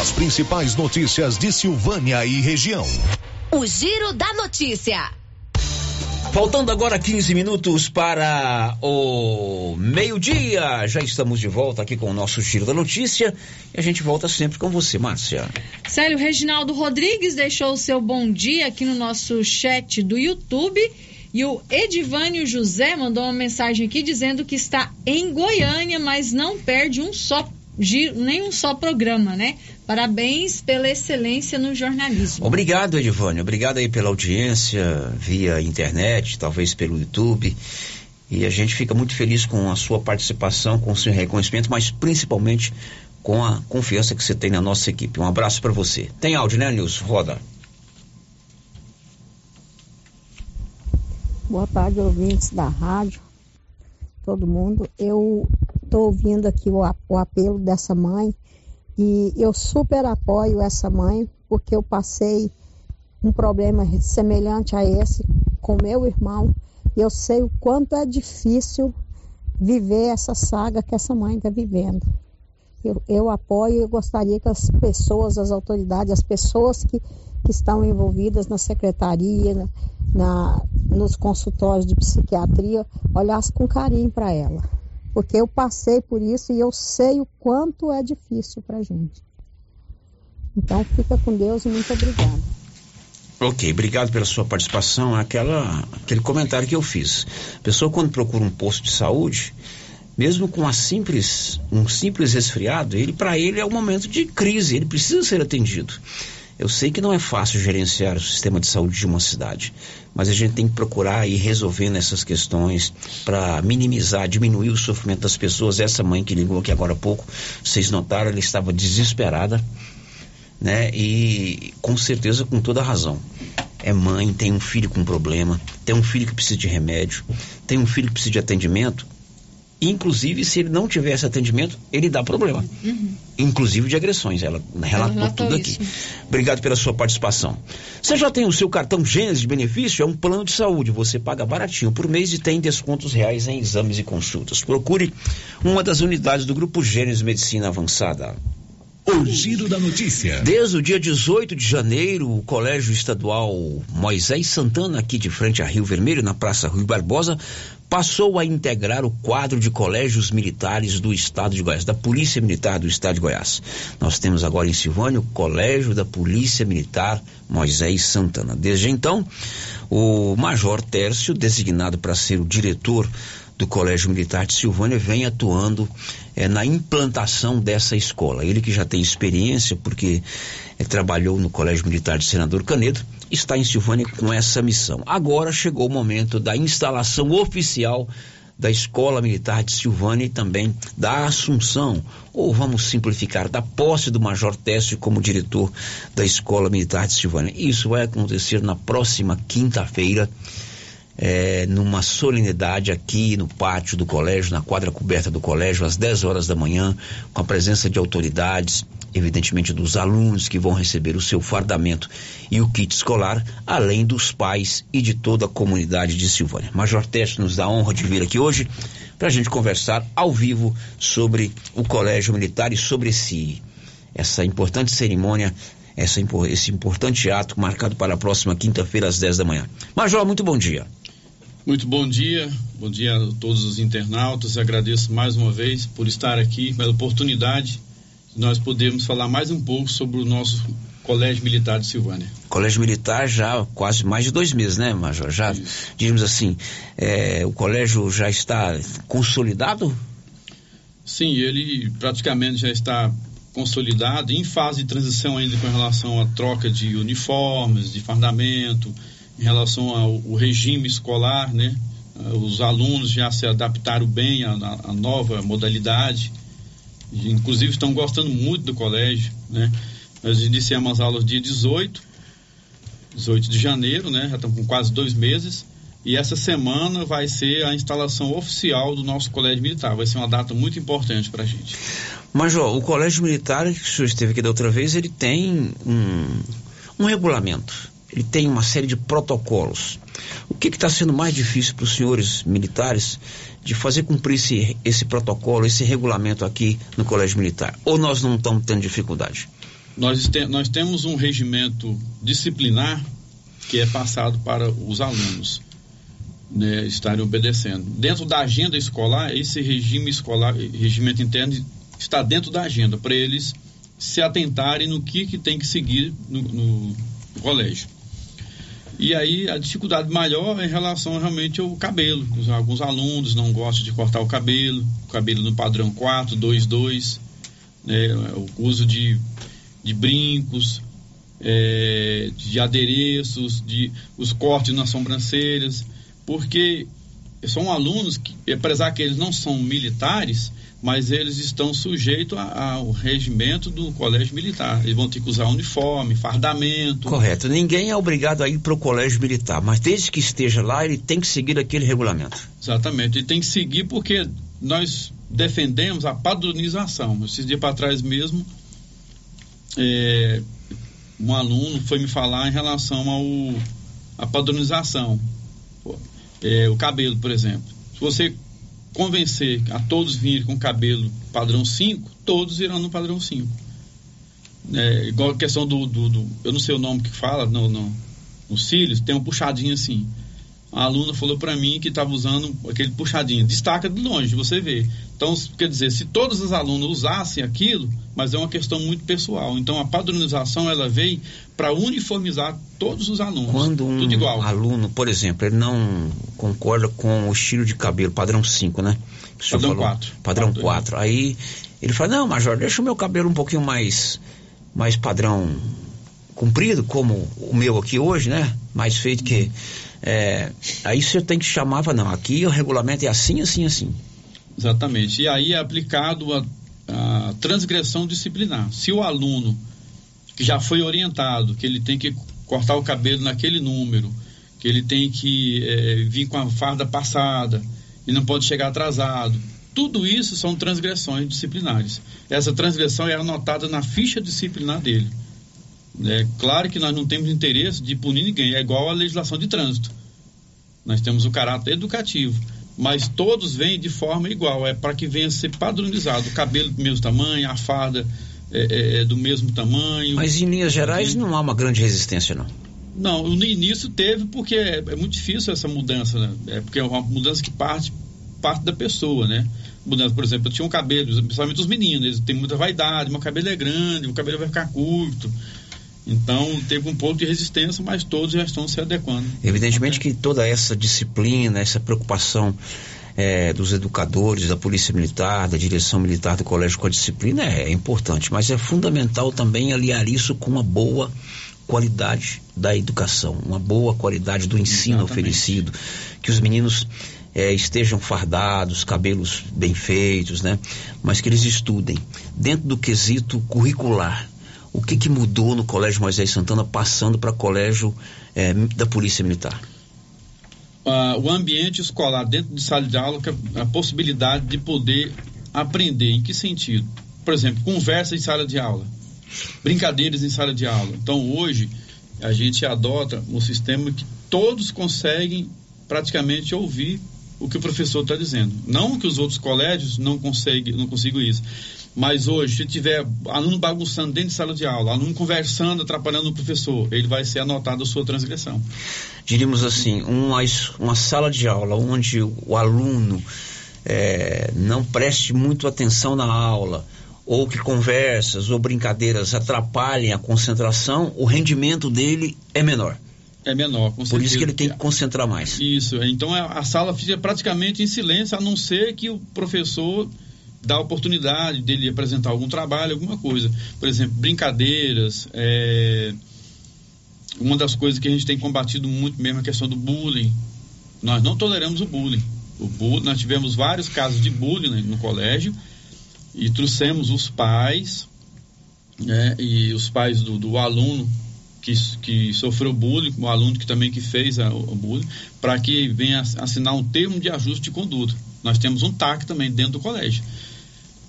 As principais notícias de Silvânia e região. O Giro da Notícia. Faltando agora 15 minutos para o meio-dia. Já estamos de volta aqui com o nosso Giro da Notícia. E a gente volta sempre com você, Márcia. Célio Reginaldo Rodrigues deixou o seu bom dia aqui no nosso chat do YouTube. E o Edivânio José mandou uma mensagem aqui dizendo que está em Goiânia, mas não perde um só giro, nem um só programa, né? Parabéns pela excelência no jornalismo. Obrigado, Edivânio. Obrigado aí pela audiência via internet, talvez pelo YouTube. E a gente fica muito feliz com a sua participação, com o seu reconhecimento, mas principalmente com a confiança que você tem na nossa equipe. Um abraço para você. Tem áudio, né, Nilson? Roda. Boa tarde, ouvintes da rádio, todo mundo. Eu estou ouvindo aqui o, o, apelo dessa mãe e eu super apoio essa mãe porque eu passei um problema semelhante a esse com meu irmão e eu sei o quanto é difícil viver essa saga que essa mãe está vivendo. Eu, eu apoio e gostaria que as pessoas, as autoridades, as pessoas que, que estão envolvidas na secretaria, na, nos consultórios de psiquiatria, olhassem com carinho para ela. Porque eu passei por isso e eu sei o quanto é difícil para gente. Então fica com Deus e muito obrigada. Ok, obrigado pela sua participação. Aquela, aquele comentário que eu fiz. A pessoa quando procura um posto de saúde, mesmo com a simples, um simples resfriado, ele para ele é um momento de crise, ele precisa ser atendido. Eu sei que não é fácil gerenciar o sistema de saúde de uma cidade, mas a gente tem que procurar ir resolvendo essas questões para minimizar, diminuir o sofrimento das pessoas. Essa mãe que ligou aqui agora há pouco, vocês notaram, ela estava desesperada, né? E com certeza com toda razão. É mãe, tem um filho com problema, tem um filho que precisa de remédio, tem um filho que precisa de atendimento Inclusive, se ele não tivesse atendimento, ele dá problema. Uhum. Inclusive de agressões. Ela relatou tudo aqui. Isso. Obrigado pela sua participação. Você já tem o seu cartão Gênesis de benefício? É um plano de saúde. Você paga baratinho por mês e tem descontos reais em exames e consultas. Procure uma das unidades do Grupo Gênesis Medicina Avançada. O giro da notícia. Desde o dia 18 de janeiro, o Colégio Estadual Moisés Santana, aqui de frente a Rio Vermelho, na Praça Rui Barbosa, passou a integrar o quadro de colégios militares do Estado de Goiás, da Polícia Militar do Estado de Goiás. Nós temos agora em Silvânia o Colégio da Polícia Militar Moisés Santana. Desde então, o Major Tércio, designado para ser o diretor do Colégio Militar de Silvânia, vem atuando é, na implantação dessa escola. Ele que já tem experiência, porque é, trabalhou no Colégio Militar de Senador Canedo, está em Silvânia com essa missão. Agora chegou o momento da instalação oficial da Escola Militar de Silvânia e também da Assunção, ou vamos simplificar, da posse do Major Técio como diretor da Escola Militar de Silvânia. Isso vai acontecer na próxima quinta-feira é, numa solenidade aqui no pátio do colégio, na quadra coberta do colégio, às 10 horas da manhã, com a presença de autoridades, evidentemente dos alunos que vão receber o seu fardamento e o kit escolar, além dos pais e de toda a comunidade de Silvânia. Major Teste nos dá a honra de vir aqui hoje para a gente conversar ao vivo sobre o Colégio Militar e sobre esse, essa importante cerimônia essa, esse importante ato marcado para a próxima quinta-feira às 10 da manhã. Major, muito bom dia. Muito bom dia, bom dia a todos os internautas. Agradeço mais uma vez por estar aqui, pela oportunidade de nós podermos falar mais um pouco sobre o nosso Colégio Militar de Silvânia. Colégio Militar já quase mais de dois meses, né, Major? Já, diríamos assim, é, o colégio já está consolidado? Sim, ele praticamente já está consolidado, em fase de transição ainda com relação à troca de uniformes, de fardamento, em relação ao, regime escolar, né? Ah, os alunos já se adaptaram bem à, à nova modalidade. Inclusive estão gostando muito do colégio, né? Nós iniciamos as aulas dia 18, 18 de janeiro, né? Já estamos com quase dois meses. E essa semana vai ser a instalação oficial do nosso colégio militar. Vai ser uma data muito importante para a gente. Major, o colégio militar, que o senhor esteve aqui da outra vez, ele tem um, um regulamento. Ele tem uma série de protocolos. O que está sendo mais difícil para os senhores militares de fazer cumprir esse, esse protocolo, esse regulamento aqui no Colégio Militar? Ou nós não estamos tendo dificuldade? Nós, te, nós temos um regimento disciplinar que é passado para os alunos né, estarem obedecendo. Dentro da agenda escolar, esse regime escolar, regimento interno está dentro da agenda para eles se atentarem no que, que tem que seguir no, no colégio. E aí a dificuldade maior é em relação realmente ao cabelo. Alguns alunos não gostam de cortar o cabelo, o cabelo no padrão 4, 2, 2, né, o uso de, de brincos, é, de adereços, de os cortes nas sobrancelhas, porque são alunos que, apesar que eles não são militares, mas eles estão sujeitos ao regimento do colégio militar. Eles vão ter que usar uniforme, fardamento. Correto. Ninguém é obrigado a ir para o colégio militar, mas desde que esteja lá, ele tem que seguir aquele regulamento. Exatamente. Ele tem que seguir porque nós defendemos a padronização. Esses dias para trás mesmo, é, um aluno foi me falar em relação ao a padronização. É, o cabelo, por exemplo. Se você convencer a todos virem com cabelo padrão 5, todos irão no padrão 5. É, igual a questão do, do, do, Eu não sei o nome que fala, no, no, nos cílios, tem um puxadinho assim. A aluna falou para mim que estava usando aquele puxadinho. Destaca de longe, você vê. Então, quer dizer, se todos os alunos usassem aquilo, mas é uma questão muito pessoal. Então, a padronização ela vem para uniformizar todos os alunos. Quando um tudo igual. aluno, por exemplo, ele não concorda com o estilo de cabelo padrão 5, né? Padrão 4. Padrão 4. Aí ele fala: "Não, major, deixa o meu cabelo um pouquinho mais mais padrão comprido, como o meu aqui hoje, né? Mais feito que é, aí você tem que chamar, não, aqui o regulamento é assim, assim, assim. Exatamente. E aí é aplicado a, a transgressão disciplinar. Se o aluno que já foi orientado que ele tem que cortar o cabelo naquele número, que ele tem que é, vir com a farda passada e não pode chegar atrasado. Tudo isso são transgressões disciplinares. Essa transgressão é anotada na ficha disciplinar dele. É claro que nós não temos interesse de punir ninguém, é igual à legislação de trânsito. Nós temos o caráter educativo, mas todos vêm de forma igual, é para que venha a ser padronizado. O cabelo do mesmo tamanho, a farda é, é, é do mesmo tamanho. Mas em linhas gerais não há uma grande resistência, não. Não, no início teve porque é, é muito difícil essa mudança, né? É porque é uma mudança que parte parte da pessoa, né? Mudança, por exemplo, eu tinha um cabelo, principalmente os meninos, eles têm muita vaidade, meu cabelo é grande, meu cabelo vai ficar curto. Então teve um pouco de resistência, mas todos já estão se adequando. Evidentemente que toda essa disciplina, essa preocupação é, dos educadores, da Polícia Militar, da direção militar do colégio com a disciplina é, é importante, mas é fundamental também aliar isso com uma boa qualidade da educação, uma boa qualidade do ensino Exatamente. oferecido, que os meninos é, estejam fardados, cabelos bem feitos, né? Mas que eles estudem dentro do quesito curricular o que, que mudou no Colégio Moisés Santana passando para Colégio é, da Polícia Militar? Uh, o ambiente escolar dentro de sala de aula, a possibilidade de poder aprender. Em que sentido? Por exemplo, conversa em sala de aula, brincadeiras em sala de aula. Então, hoje, a gente adota um sistema que todos conseguem praticamente ouvir o que o professor está dizendo. Não que os outros colégios não conseguem, não consigam isso. Mas hoje, se tiver aluno bagunçando dentro de sala de aula, aluno conversando, atrapalhando o professor, ele vai ser anotado a sua transgressão. Diríamos assim, uma, uma sala de aula onde o aluno é, não preste muito atenção na aula, ou que conversas ou brincadeiras atrapalhem a concentração, o rendimento dele é menor. É menor, com Por isso que ele tem que concentrar mais. Isso, então a sala fica praticamente em silêncio, a não ser que o professor a oportunidade dele apresentar algum trabalho, alguma coisa. Por exemplo, brincadeiras. É... Uma das coisas que a gente tem combatido muito mesmo é a questão do bullying. Nós não toleramos o bullying. O bullying nós tivemos vários casos de bullying no colégio e trouxemos os pais né, e os pais do, do aluno que, que sofreu bullying, o aluno que também que fez a, o bullying, para que venha assinar um termo de ajuste de conduta. Nós temos um TAC também dentro do colégio.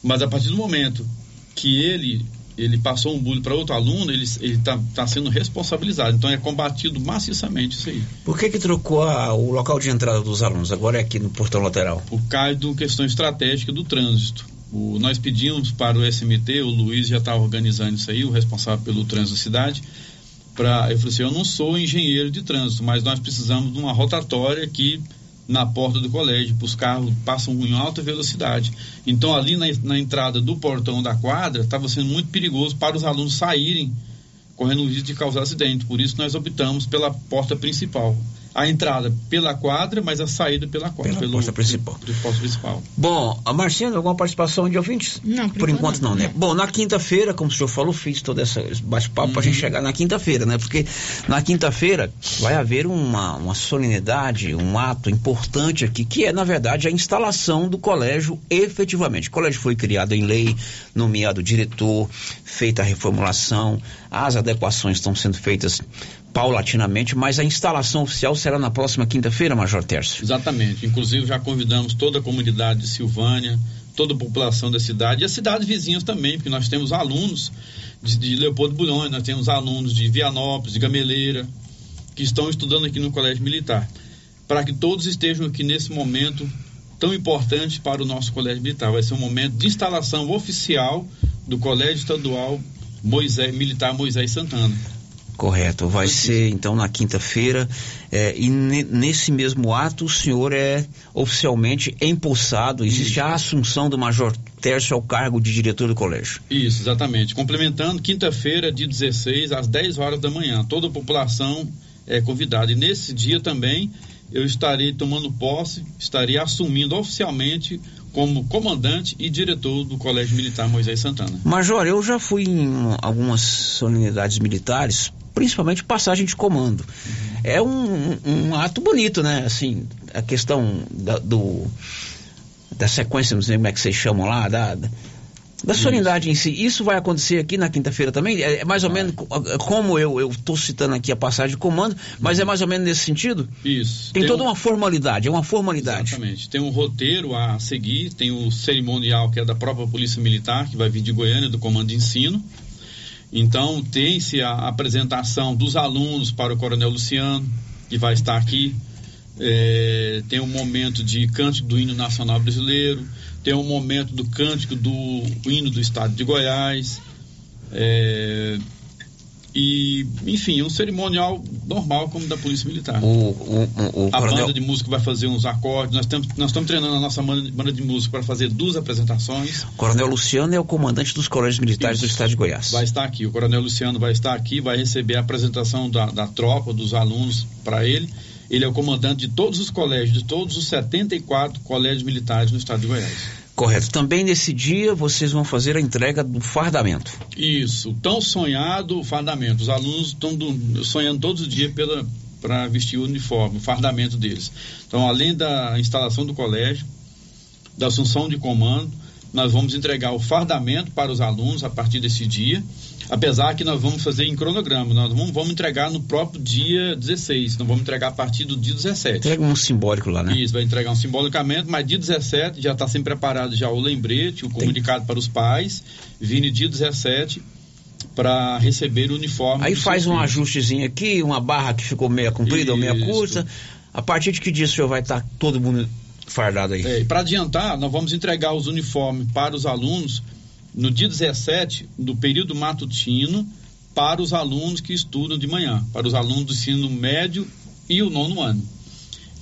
Mas a partir do momento que ele ele passou um bullying para outro aluno, ele está tá sendo responsabilizado. Então é combatido maciçamente isso aí. Por que que trocou a, o local de entrada dos alunos? Agora é aqui no portão lateral? Por causa de uma questão estratégica do trânsito. O, nós pedimos para o SMT, o Luiz já estava organizando isso aí, o responsável pelo trânsito da cidade, para eu falei assim, eu não sou engenheiro de trânsito, mas nós precisamos de uma rotatória que na porta do colégio, os carros passam em alta velocidade. Então, ali na, na entrada do portão da quadra, estava sendo muito perigoso para os alunos saírem correndo o risco de causar acidente. Por isso, nós optamos pela porta principal a entrada pela quadra, mas a saída pela quadra. Pela pelo, porta principal. Pelo, pelo principal. Bom, a Marciana, alguma participação de ouvintes? Não, por, por enquanto não, né? Bom, na quinta-feira, como o senhor falou, fiz todo esse bate-papo uhum. para a gente chegar na quinta-feira, né? Porque na quinta-feira vai haver uma, uma solenidade, um ato importante aqui, que é, na verdade, a instalação do colégio efetivamente. O colégio foi criado em lei, nomeado diretor, feita a reformulação, as adequações estão sendo feitas paulatinamente, mas a instalação oficial será na próxima quinta-feira, Major Tércio. Exatamente. Inclusive já convidamos toda a comunidade de Silvânia, toda a população da cidade e as cidades vizinhas também, porque nós temos alunos de, de Leopoldo Bulhões, nós temos alunos de Vianópolis, de Gameleira, que estão estudando aqui no Colégio Militar, para que todos estejam aqui nesse momento tão importante para o nosso Colégio Militar. Vai ser um momento de instalação oficial do Colégio Estadual Moisés, Militar Moisés Santana. Correto. Vai ser então na quinta-feira. É, e nesse mesmo ato o senhor é oficialmente empossado. Existe Isso. a assunção do Major Tércio ao cargo de diretor do colégio. Isso, exatamente. Complementando, quinta-feira, de 16 às 10 horas da manhã. Toda a população é convidada. E nesse dia também eu estarei tomando posse, estarei assumindo oficialmente como comandante e diretor do Colégio Militar Moisés Santana. Major, eu já fui em algumas solenidades militares principalmente passagem de comando. Uhum. É um, um, ato bonito, né? Assim, a questão da, do, da sequência, não sei como é que vocês chamam lá, da, da solenidade em si. Isso vai acontecer aqui na quinta-feira também? É, é mais ou menos como eu estou citando aqui a passagem de comando, mas é mais ou menos nesse sentido? Isso. Tem, tem toda um... uma formalidade, é uma formalidade. Exatamente. Tem um roteiro a seguir, tem o cerimonial que é da própria Polícia Militar, que vai vir de Goiânia, do Comando de Ensino. Então, tem-se a apresentação dos alunos para o Coronel Luciano, que vai estar aqui. É, tem um momento de cântico do hino nacional brasileiro, tem um momento do cântico do hino do estado de Goiás. É, e, enfim, um cerimonial normal como da Polícia Militar. O, o, o, a coronel... banda de música vai fazer uns acordes. Nós estamos, nós estamos treinando a nossa banda de música para fazer duas apresentações. O Coronel Luciano é o comandante dos colégios militares Isso. do estado de Goiás. Vai estar aqui. O Coronel Luciano vai estar aqui, vai receber a apresentação da, da tropa, dos alunos para ele. Ele é o comandante de todos os colégios, de todos os 74 colégios militares no estado de Goiás. Correto. Também nesse dia vocês vão fazer a entrega do fardamento. Isso, tão sonhado fardamento. Os alunos estão sonhando todos os dias para vestir o uniforme, o fardamento deles. Então, além da instalação do colégio, da assunção de comando, nós vamos entregar o fardamento para os alunos a partir desse dia Apesar que nós vamos fazer em cronograma, nós vamos, vamos entregar no próprio dia 16, não vamos entregar a partir do dia 17. Entrega um simbólico lá, né? Isso, vai entregar um simbolicamente, mas dia 17 já está sempre preparado já o lembrete, o comunicado Tem. para os pais, vindo dia 17 para receber o uniforme. Aí faz um filhos. ajustezinho aqui, uma barra que ficou meia comprida ou meia curta. A partir de que dia o senhor vai estar tá todo mundo fardado aí? É, para adiantar, nós vamos entregar os uniformes para os alunos no dia 17 do período matutino para os alunos que estudam de manhã, para os alunos do ensino médio e o nono ano.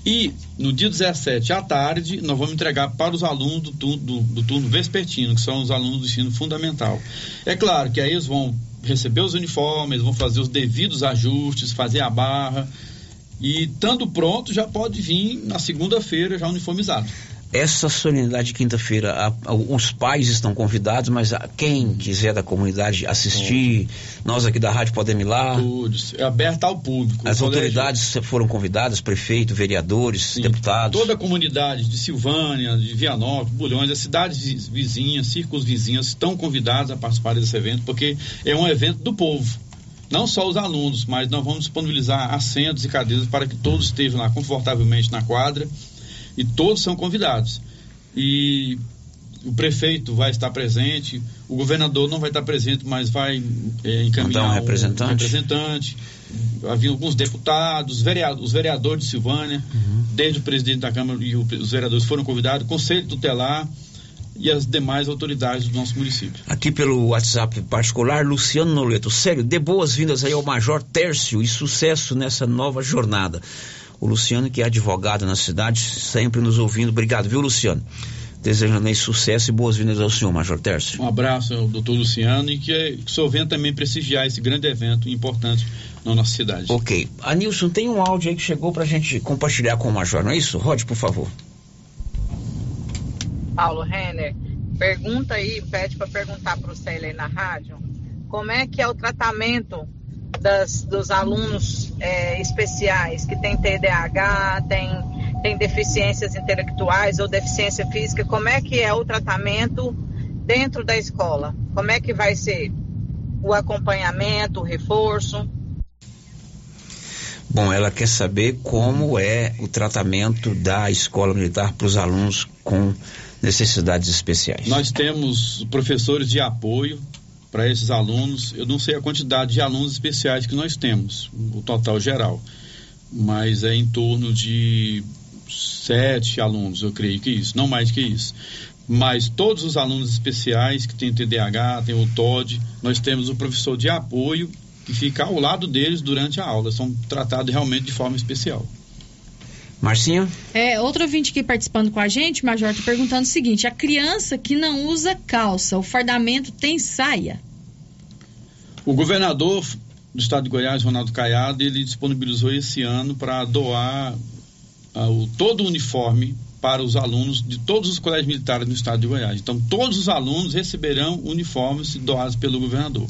E no dia 17 à tarde, nós vamos entregar para os alunos do turno, do, do turno vespertino, que são os alunos do ensino fundamental. É claro que aí eles vão receber os uniformes, vão fazer os devidos ajustes, fazer a barra. E estando pronto, já pode vir na segunda-feira já uniformizado. Essa solenidade de quinta-feira, os pais estão convidados, mas a- quem quiser da comunidade assistir, nós aqui da rádio podemos ir lá. Todos. É aberta ao público. As autoridades foram convidadas, prefeito, vereadores, deputados. Toda a comunidade de Silvânia, de Vianópolis, Bulhões, as cidades vi- vizinhas, círculos vizinhos estão convidados a participar desse evento, porque é um evento do povo. Não só os alunos, mas nós vamos disponibilizar assentos e cadeiras para que todos estejam lá confortavelmente na quadra e todos são convidados. E o prefeito vai estar presente, o governador não vai estar presente, mas vai é, encaminhar Mandar um representante. representante. Havia alguns deputados, vereadores, os vereadores de Silvânia, desde o presidente da Câmara e os vereadores foram convidados, conselho tutelar e as demais autoridades do nosso município. Aqui pelo WhatsApp particular, Luciano Noleto. Sério, dê boas-vindas aí ao Major Tércio e sucesso nessa nova jornada. O Luciano, que é advogado na cidade, sempre nos ouvindo. Obrigado, viu, Luciano? Desejando aí sucesso e boas-vindas ao senhor, Major Tércio. Um abraço ao doutor Luciano e que, que o senhor venha também prestigiar esse grande evento importante na nossa cidade. Ok. Anilson, tem um áudio aí que chegou pra gente compartilhar com o Major, não é isso? Rode, por favor. Paulo Renner, pergunta aí, pede para perguntar para o Célio aí na rádio, como é que é o tratamento das, dos alunos é, especiais que têm TDAH, tem, tem deficiências intelectuais ou deficiência física, como é que é o tratamento dentro da escola? Como é que vai ser o acompanhamento, o reforço? Bom, ela quer saber como é o tratamento da escola militar para os alunos com necessidades especiais. Nós temos professores de apoio para esses alunos. Eu não sei a quantidade de alunos especiais que nós temos, o total geral, mas é em torno de sete alunos, eu creio que isso, não mais que isso. Mas todos os alunos especiais que têm TDAH, tem o TOD, nós temos o professor de apoio que fica ao lado deles durante a aula. São tratados realmente de forma especial. Marcinha? É, outro ouvinte aqui participando com a gente, Major, tá perguntando o seguinte: a criança que não usa calça, o fardamento tem saia? O governador do estado de Goiás, Ronaldo Caiado, ele disponibilizou esse ano para doar ah, o, todo o uniforme para os alunos de todos os colégios militares no estado de Goiás. Então, todos os alunos receberão uniformes doados pelo governador.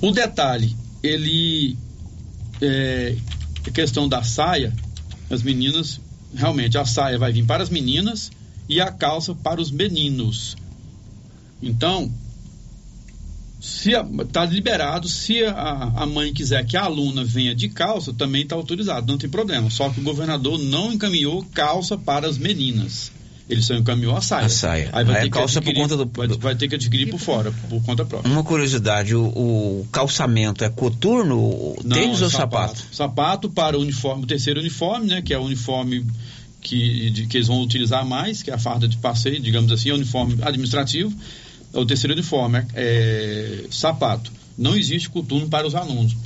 O detalhe, ele. É, a questão da saia, as meninas, realmente, a saia vai vir para as meninas e a calça para os meninos. Então, está liberado, se a, a mãe quiser que a aluna venha de calça, também está autorizado, não tem problema. Só que o governador não encaminhou calça para as meninas. Ele só encaminhou a saia. A saia. Aí vai Aí ter que por adquirir, conta do- vai, vai ter que adquirir por fora, por conta própria. Uma curiosidade, o, o calçamento é coturno, Não, tênis é ou sapato? Sapato para o uniforme, o terceiro uniforme, né? Que é o uniforme que, de- que eles vão utilizar mais, que é a farda de passeio, digamos assim, é o uniforme administrativo. O terceiro uniforme é, é sapato. Não existe coturno para os alunos,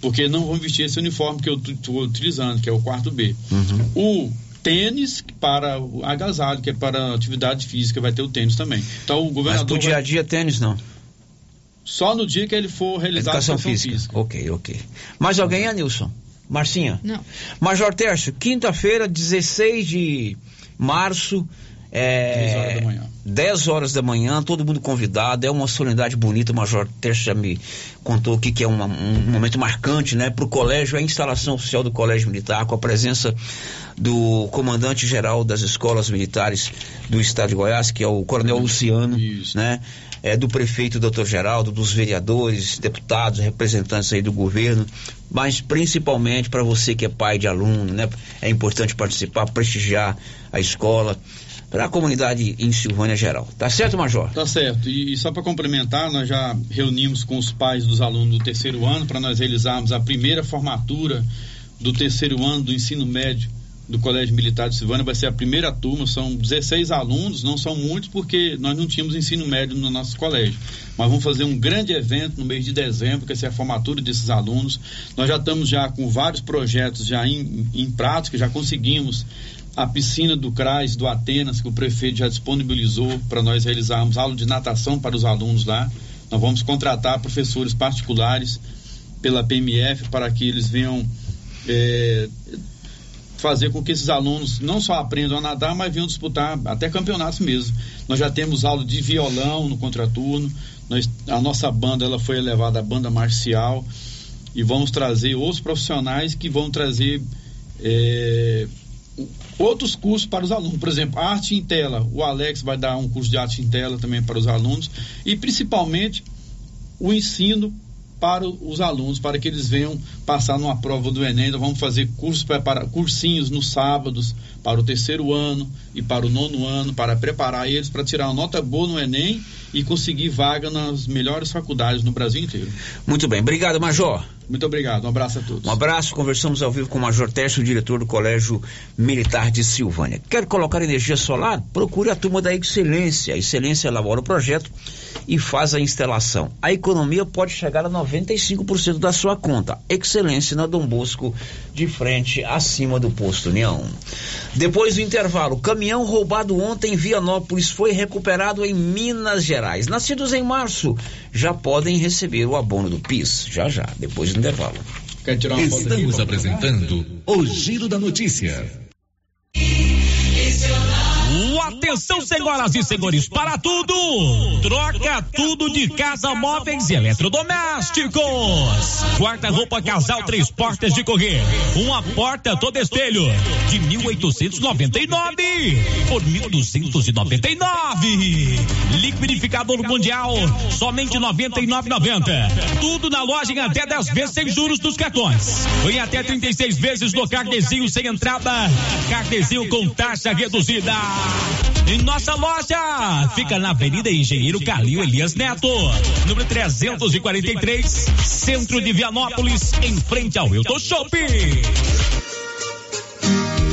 porque não vão vestir esse uniforme que eu estou utilizando, que é o quarto B. Uhum. O tênis para o agasalho, que é para atividade física, vai ter o tênis também. Então o Mas governador pro dia a vai- dia tênis não. só no dia que ele for realizar Educação a educação física. física. Ok, ok. Mais alguém, Anilson? Marcinha? Não. Major Tércio, quinta-feira, 16 de março. É, 10 horas da manhã. 10 horas da manhã, todo mundo convidado. É uma solenidade bonita. O Major Tércio já me contou aqui que é uma- um momento marcante né, para o colégio, a instalação oficial do Colégio Militar, com a presença do comandante-geral das escolas militares do estado de Goiás, que é o Coronel Luciano, né? É, do prefeito doutor Geraldo, dos vereadores, deputados, representantes aí do governo, mas principalmente para você que é pai de aluno, né? É importante participar, prestigiar a escola, para a comunidade em Silvânia geral. Tá certo, Major? Tá certo. E, só para complementar, nós já reunimos com os pais dos alunos do terceiro ano para nós realizarmos a primeira formatura do terceiro ano do ensino médio do Colégio Militar de Silvânia. Vai ser a primeira turma, são 16 alunos, não são muitos porque nós não tínhamos ensino médio no nosso colégio. Mas vamos fazer um grande evento no mês de dezembro, que vai ser a formatura desses alunos. Nós já estamos já com vários projetos já em, em prática, já conseguimos a piscina do CRAS, do Atenas, que o prefeito já disponibilizou para nós realizarmos aula de natação para os alunos lá. Nós vamos contratar professores particulares pela PMF para que eles venham é, fazer com que esses alunos não só aprendam a nadar, mas venham disputar até campeonatos mesmo. Nós já temos aula de violão no contraturno, nós, a nossa banda ela foi elevada à banda marcial e vamos trazer outros profissionais que vão trazer é, outros cursos para os alunos. Por exemplo, arte em tela. O Alex vai dar um curso de arte em tela também para os alunos e principalmente o ensino para os alunos, para que eles venham passar numa prova do Enem. Nós vamos fazer cursos para, cursinhos nos sábados para o terceiro ano e para o nono ano, para preparar eles para tirar uma nota boa no Enem e conseguir vaga nas melhores faculdades no Brasil inteiro. Muito bem, obrigado, Major. Muito obrigado, um abraço a todos. Um abraço, conversamos ao vivo com o Major Tércio, diretor do Colégio Militar de Silvânia. Quer colocar energia solar? Procure a turma da Excelência. A Excelência elabora o projeto e faz a instalação. A economia pode chegar a 95% da sua conta. Excelência na Dom Bosco, de frente, acima do posto União. Depois do intervalo, caminhão roubado ontem em Vianópolis foi recuperado em Minas Gerais. Nascidos em março já podem receber o abono do PIS. Já já, depois do intervalo. Estamos apresentando o Giro da Notícia. Atenção, senhoras e senhores, para tudo! Troca tudo de casa, móveis e eletrodomésticos. Quarta-roupa casal, três portas de correr. Uma porta todo espelho de 1899 por 1299. Liquidificador mundial, somente 99,90. Tudo na loja em até 10 vezes sem juros dos cartões. Em até 36 vezes no carnezinho sem entrada. Carnezinho com taxa reduzida. Em nossa loja, fica na Avenida Engenheiro Calil Elias Neto, número 343, centro de Vianópolis, em frente ao Hilton Shopping.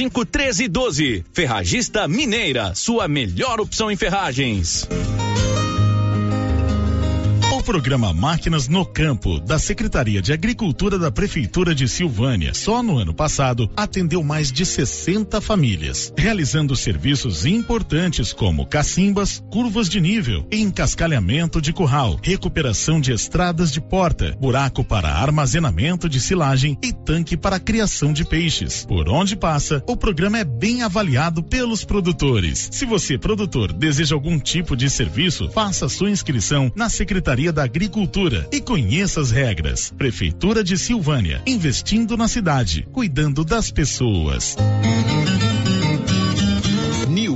cinco treze doze. Ferragista Mineira, sua melhor opção em ferragens. Programa Máquinas no Campo, da Secretaria de Agricultura da Prefeitura de Silvânia, só no ano passado atendeu mais de 60 famílias, realizando serviços importantes como cacimbas, curvas de nível, encascalhamento de curral, recuperação de estradas de porta, buraco para armazenamento de silagem e tanque para criação de peixes. Por onde passa, o programa é bem avaliado pelos produtores. Se você, produtor, deseja algum tipo de serviço, faça sua inscrição na Secretaria da Agricultura e conheça as regras. Prefeitura de Silvânia, investindo na cidade, cuidando das pessoas.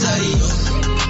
Darío.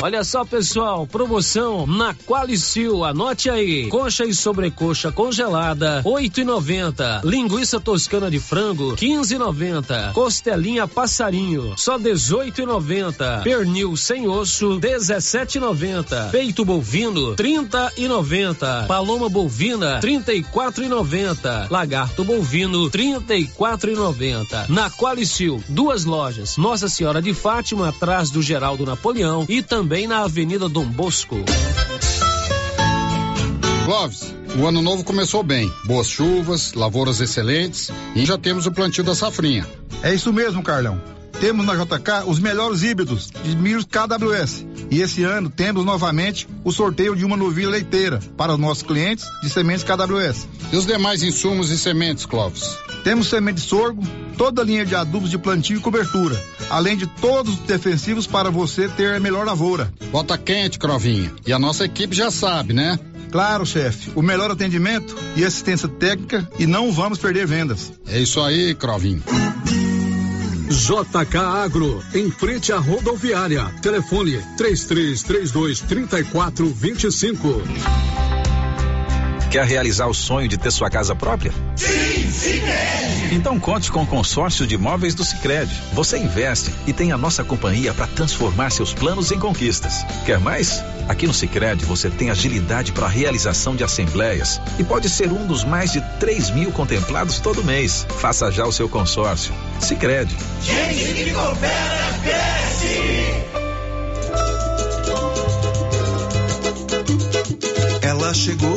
Olha só, pessoal, promoção na Qualicil, anote aí. Coxa e sobrecoxa congelada, 8,90. Linguiça toscana de frango, 15,90. Costelinha passarinho, só 18,90. Pernil sem osso, 17,90. Peito bovino, 30,90. Paloma bovina, 34,90. Lagarto bovino, 34,90. Na Qualicil, duas lojas. Nossa Senhora de Fátima, atrás do Geraldo Napoleão e também também na Avenida Dom Bosco. Clóvis, o ano novo começou bem. Boas chuvas, lavouras excelentes e já temos o plantio da safrinha. É isso mesmo, Carlão. Temos na JK os melhores híbridos de milhos KWS. E esse ano temos novamente o sorteio de uma novilha leiteira para os nossos clientes de sementes KWS. E os demais insumos e sementes, Clóvis? Temos semente de sorgo, toda a linha de adubos de plantio e cobertura, além de todos os defensivos para você ter a melhor lavoura. Bota quente, Crovinha. E a nossa equipe já sabe, né? Claro, chefe. O melhor atendimento e assistência técnica e não vamos perder vendas. É isso aí, Crovinho. JK Agro, em frente à rodoviária. Telefone 3332 3425. Quer realizar o sonho de ter sua casa própria? Sim, Sicredi! Então conte com o consórcio de imóveis do Sicredi. Você investe e tem a nossa companhia para transformar seus planos em conquistas. Quer mais? Aqui no Sicredi você tem agilidade para a realização de assembleias e pode ser um dos mais de 3 mil contemplados todo mês. Faça já o seu consórcio. Sicredi. Gente que coopera, cresce! Ela chegou,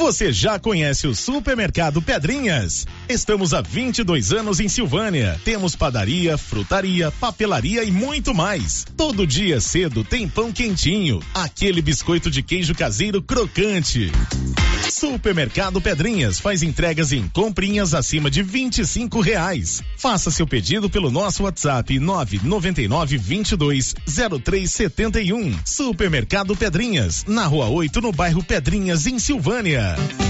Você já conhece o Supermercado Pedrinhas? Estamos há 22 anos em Silvânia. Temos padaria, frutaria, papelaria e muito mais. Todo dia cedo tem pão quentinho, aquele biscoito de queijo caseiro crocante. Supermercado Pedrinhas faz entregas em comprinhas acima de 25 reais. Faça seu pedido pelo nosso WhatsApp 999 22 0371. Supermercado Pedrinhas, na rua 8, no bairro Pedrinhas, em Silvânia. Yeah.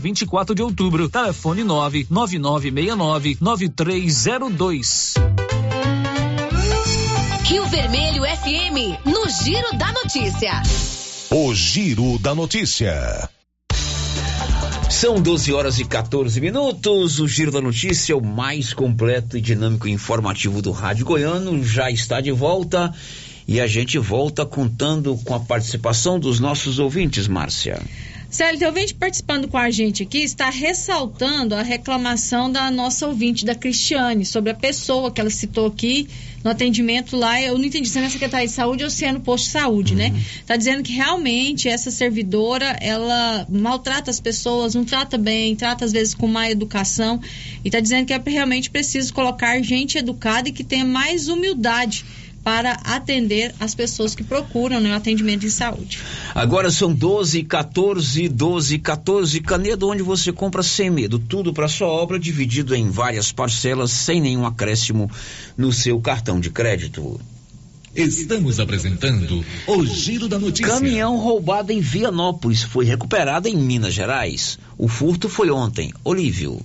24 de Outubro. Telefone 99969 9302. Rio Vermelho FM, no Giro da Notícia. O Giro da Notícia. São 12 horas e 14 minutos. O Giro da Notícia, o mais completo e dinâmico e informativo do Rádio Goiano, já está de volta. E a gente volta contando com a participação dos nossos ouvintes, Márcia. Célio, tem ouvinte participando com a gente aqui, está ressaltando a reclamação da nossa ouvinte, da Cristiane, sobre a pessoa que ela citou aqui no atendimento lá. Eu não entendi se é na Secretaria de Saúde ou se é no posto de saúde, né? uhum. né? Está dizendo que realmente essa servidora, ela maltrata as pessoas, não trata bem, trata às vezes com má educação. E está dizendo que é realmente preciso colocar gente educada e que tenha mais humildade para atender as pessoas que procuram né, o atendimento de saúde. Agora são 12, 14, 12, 14. Canedo, onde você compra sem medo. Tudo para sua obra, dividido em várias parcelas, sem nenhum acréscimo no seu cartão de crédito. Estamos apresentando o Giro da Notícia. Caminhão roubado em Vianópolis foi recuperado em Minas Gerais. O furto foi ontem. Olívio.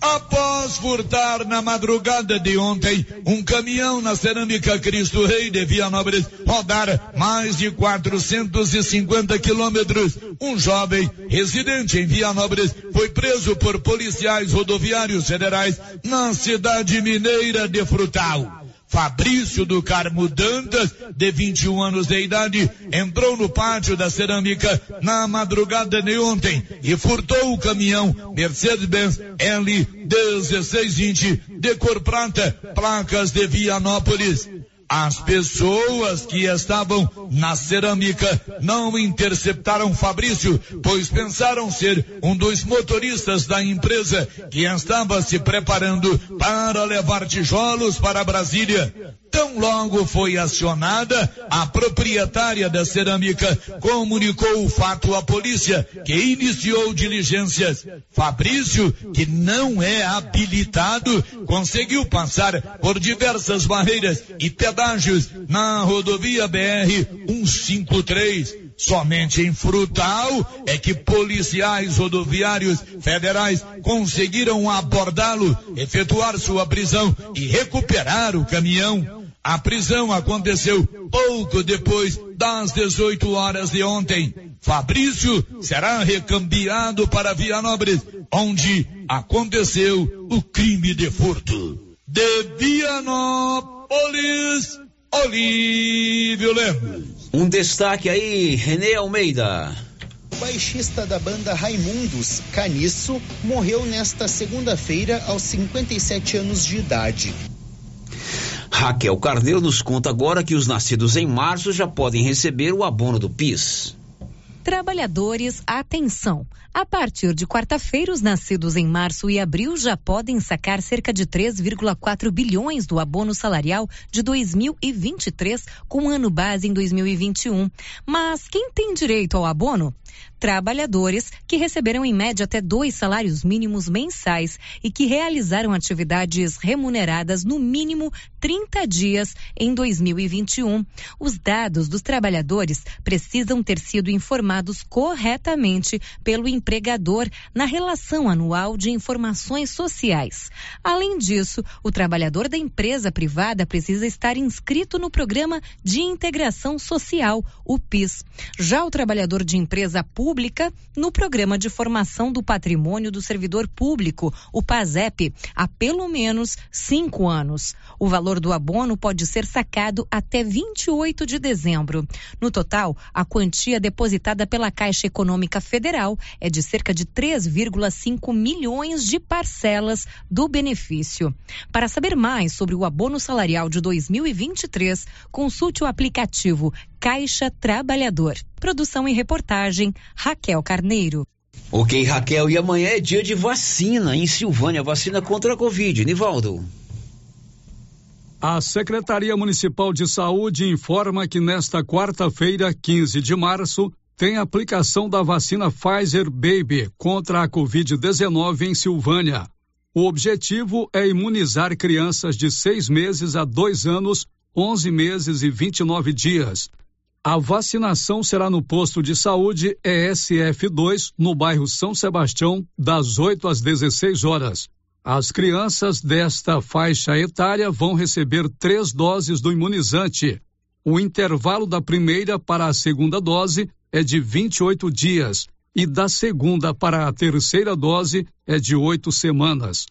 Após furtar na madrugada de ontem um caminhão na cerâmica Cristo Rei de Vianópolis rodar mais de 450 quilômetros, um jovem residente em Vianópolis foi preso por policiais rodoviários federais na cidade mineira de Frutal. Fabrício do Carmo Dantas, de 21 anos de idade, entrou no pátio da cerâmica na madrugada de ontem e furtou o caminhão Mercedes-Benz L1620 de cor prata, placas de Vianópolis. As pessoas que estavam na cerâmica não interceptaram Fabrício, pois pensaram ser um dos motoristas da empresa que estava se preparando para levar tijolos para Brasília. Tão logo foi acionada, a proprietária da cerâmica comunicou o fato à polícia, que iniciou diligências. Fabrício, que não é habilitado, conseguiu passar por diversas barreiras e pedágios na rodovia BR 153. Somente em Frutal é que policiais rodoviários federais conseguiram abordá-lo, efetuar sua prisão e recuperar o caminhão. A prisão aconteceu pouco depois das 18 horas de ontem. Fabrício será recambiado para Vianópolis, onde aconteceu o crime de furto. De Vianópolis, Olívio Lemos. Um destaque aí, Renê Almeida. O baixista da banda Raimundos, Caniço, morreu nesta segunda-feira aos 57 anos de idade. Raquel Carneiro nos conta agora que os nascidos em março já podem receber o abono do PIS. Trabalhadores, atenção! A partir de quarta-feira, os nascidos em março e abril já podem sacar cerca de 3,4 bilhões do abono salarial de 2023, com ano base em 2021. Mas quem tem direito ao abono? Trabalhadores que receberam em média até dois salários mínimos mensais e que realizaram atividades remuneradas no mínimo 30 dias em 2021. Os dados dos trabalhadores precisam ter sido informados corretamente pelo empregador na relação anual de informações sociais. Além disso, o trabalhador da empresa privada precisa estar inscrito no programa de integração social, o PIS. Já o trabalhador de empresa pública no Programa de Formação do Patrimônio do Servidor Público, o PASEP, há pelo menos cinco anos. O valor do abono pode ser sacado até 28 de dezembro. No total, a quantia depositada pela Caixa Econômica Federal é de cerca de 3,5 milhões de parcelas do benefício. Para saber mais sobre o abono salarial de 2023, consulte o aplicativo Caixa Trabalhador. Produção e reportagem Raquel Carneiro. Ok, Raquel, e amanhã é dia de vacina em Silvânia, vacina contra a Covid. Nivaldo. A Secretaria Municipal de Saúde informa que nesta quarta-feira, 15 de março, tem aplicação da vacina Pfizer Baby contra a Covid-19 em Silvânia. O objetivo é imunizar crianças de seis meses a dois anos, 11 meses e 29 dias. A vacinação será no posto de saúde ESF2, no bairro São Sebastião, das 8 às 16 horas. As crianças desta faixa etária vão receber três doses do imunizante. O intervalo da primeira para a segunda dose é de 28 dias e da segunda para a terceira dose é de oito semanas.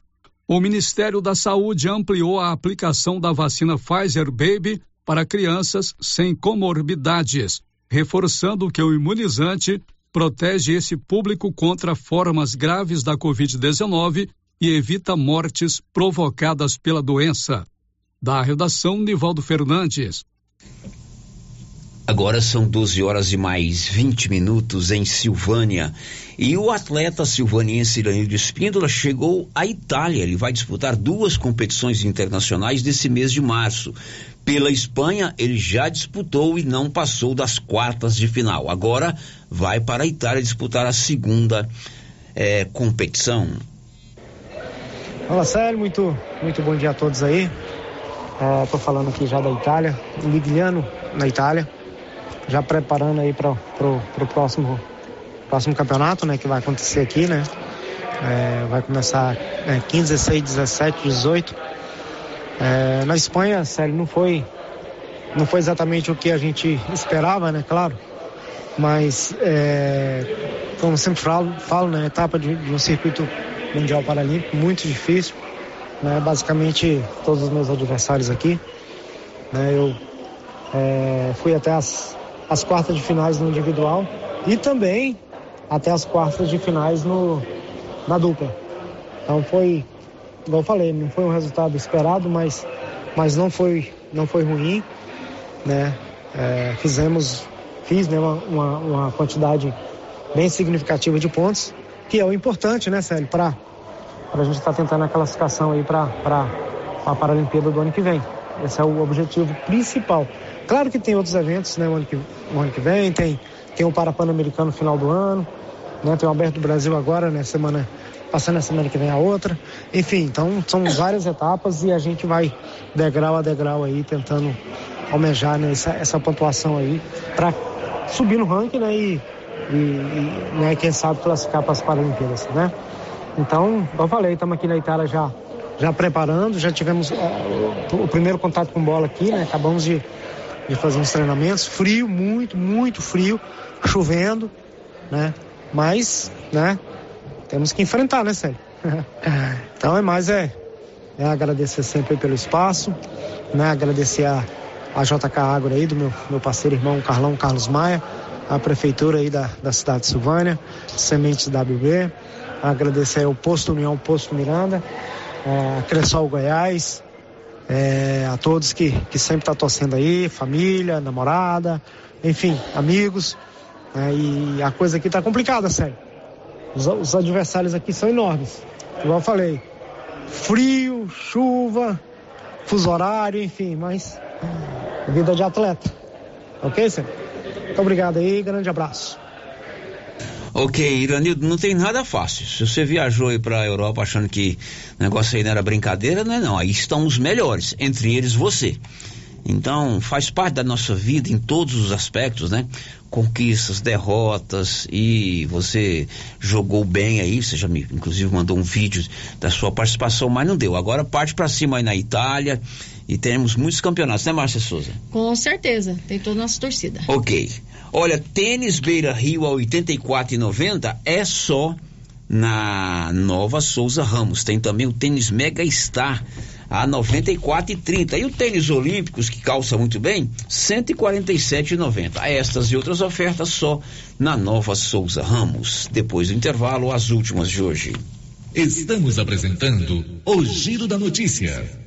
O Ministério da Saúde ampliou a aplicação da vacina Pfizer Baby para crianças sem comorbidades, reforçando que o imunizante protege esse público contra formas graves da Covid-19 e evita mortes provocadas pela doença. Da redação, Nivaldo Fernandes. Agora são 12 horas e mais 20 minutos em Silvânia. E o atleta silvaniense Iranildo Espíndola chegou à Itália. Ele vai disputar duas competições internacionais nesse mês de março. Pela Espanha, ele já disputou e não passou das quartas de final. Agora vai para a Itália disputar a segunda eh, competição. Olá, Célio, muito, muito bom dia a todos aí. Estou falando aqui já da Itália, Ligliano, na Itália já preparando aí para o próximo, próximo campeonato, né, que vai acontecer aqui, né? É, vai começar é, 15, 16, 17, 18. É, na Espanha, sério, não foi, não foi exatamente o que a gente esperava, né? Claro. Mas, é, como sempre falo, falo né, etapa de, de um circuito mundial paralímpico muito difícil. Né, basicamente, todos os meus adversários aqui. Né, eu é, fui até as, as quartas de finais no individual e também até as quartas de finais no, na dupla. Então foi, igual eu falei, não foi um resultado esperado, mas, mas não, foi, não foi ruim. Né? É, fizemos, fiz né, uma, uma, quantidade bem significativa de pontos, que é o importante, né, Célio, para a gente estar tá tentando a classificação aí para a Paralimpíada do ano que vem. Esse é o objetivo principal. Claro que tem outros eventos, né, ano que, ano que vem, tem, tem o Parapan-Americano no final do ano, né, tem o Aberto do Brasil agora, né, semana, passando a semana que vem a outra. Enfim, então são várias etapas e a gente vai degrau a degrau aí tentando almejar né, essa, essa pontuação aí para subir no ranking, né, e, e, e né, quem sabe classificar para as Paralimpíadas, né? Então, eu falei, estamos aqui na Itália já já preparando, já tivemos uh, o, o primeiro contato com bola aqui, né? Acabamos de de fazer uns treinamentos. Frio, muito, muito frio, chovendo, né? Mas, né? Temos que enfrentar, né, Sérgio? então é mais é, é agradecer sempre pelo espaço, né? Agradecer a, a JK Agro aí, do meu, meu parceiro irmão Carlão Carlos Maia, a prefeitura aí da, da cidade de Silvânia, Sementes WB, agradecer ao Posto União, Posto Miranda, é, a Cressol Goiás, é, a todos que, que sempre tá torcendo aí, família, namorada, enfim, amigos. É, e a coisa aqui está complicada, sério. Os, os, adversários aqui são enormes. Igual eu falei, frio, chuva, fuso horário, enfim, mas vida de atleta. Ok, senhor? Muito obrigado aí, grande abraço. Ok, Iranildo, não tem nada fácil. Se você viajou aí para a Europa achando que o negócio aí não era brincadeira, não é não. Aí estão os melhores, entre eles você. Então, faz parte da nossa vida em todos os aspectos, né? Conquistas, derrotas e você jogou bem aí, você já me inclusive mandou um vídeo da sua participação, mas não deu. Agora parte para cima aí na Itália e temos muitos campeonatos, né, Márcia Souza? Com certeza, tem toda a nossa torcida. Ok. Olha, tênis Beira Rio a 84,90 é só na Nova Souza Ramos. Tem também o tênis Mega Star a 94,30 e o tênis Olímpicos que calça muito bem, 147,90. Estas e outras ofertas só na Nova Souza Ramos. Depois do intervalo, as últimas de hoje. Estamos apresentando o Giro da Notícia.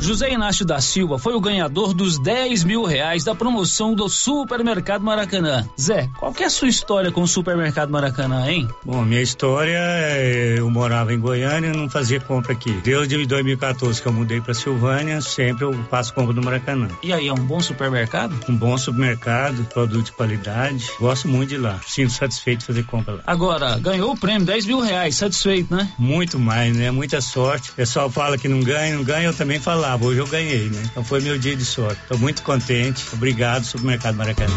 José Inácio da Silva foi o ganhador dos 10 mil reais da promoção do Supermercado Maracanã. Zé, qual que é a sua história com o Supermercado Maracanã, hein? Bom, minha história é, eu morava em Goiânia e não fazia compra aqui. Desde 2014 que eu mudei para Silvânia, sempre eu faço compra no Maracanã. E aí, é um bom supermercado? Um bom supermercado, produto de qualidade. Gosto muito de lá. Sinto satisfeito de fazer compra lá. Agora, ganhou o prêmio, 10 mil reais, satisfeito, né? Muito mais, né? Muita sorte. O pessoal fala que não ganha, não ganha, eu também falo hoje eu ganhei, né? Então foi meu dia de sorte. Estou muito contente. Obrigado, Supermercado Maracanã.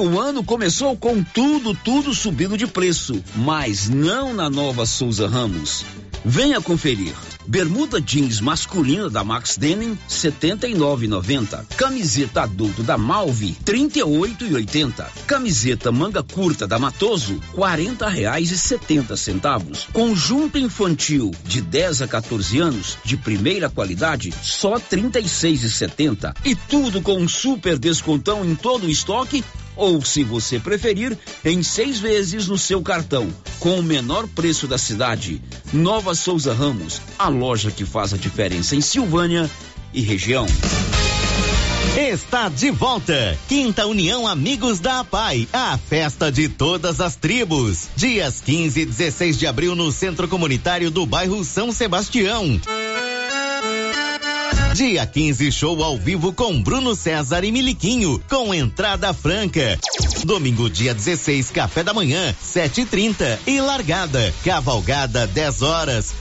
O ano começou com tudo, tudo subindo de preço, mas não na nova Souza Ramos. Venha conferir. Bermuda jeans masculina da Max Denim 79,90. Camiseta adulto da Malve 38,80. Camiseta manga curta da Matoso R$ reais e setenta centavos. Conjunto infantil de 10 a 14 anos de primeira qualidade só R$ 36,70. E tudo com um super descontão em todo o estoque ou, se você preferir, em seis vezes no seu cartão, com o menor preço da cidade. Nova Souza Ramos, a loja que faz a diferença em Silvânia e região. Está de volta. Quinta União Amigos da APAI, a festa de todas as tribos. Dias 15 e 16 de abril no Centro Comunitário do bairro São Sebastião. Dia 15, show ao vivo com Bruno César e Miliquinho, com entrada franca. Domingo, dia 16, café da manhã, 7h30 e, e largada. Cavalgada, 10 horas.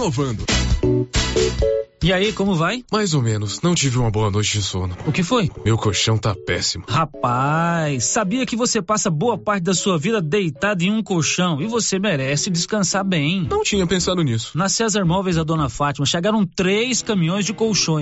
inovando. E aí, como vai? Mais ou menos. Não tive uma boa noite de sono. O que foi? Meu colchão tá péssimo. Rapaz, sabia que você passa boa parte da sua vida deitado em um colchão e você merece descansar bem. Não tinha pensado nisso. Na César Móveis, a dona Fátima, chegaram três caminhões de colchões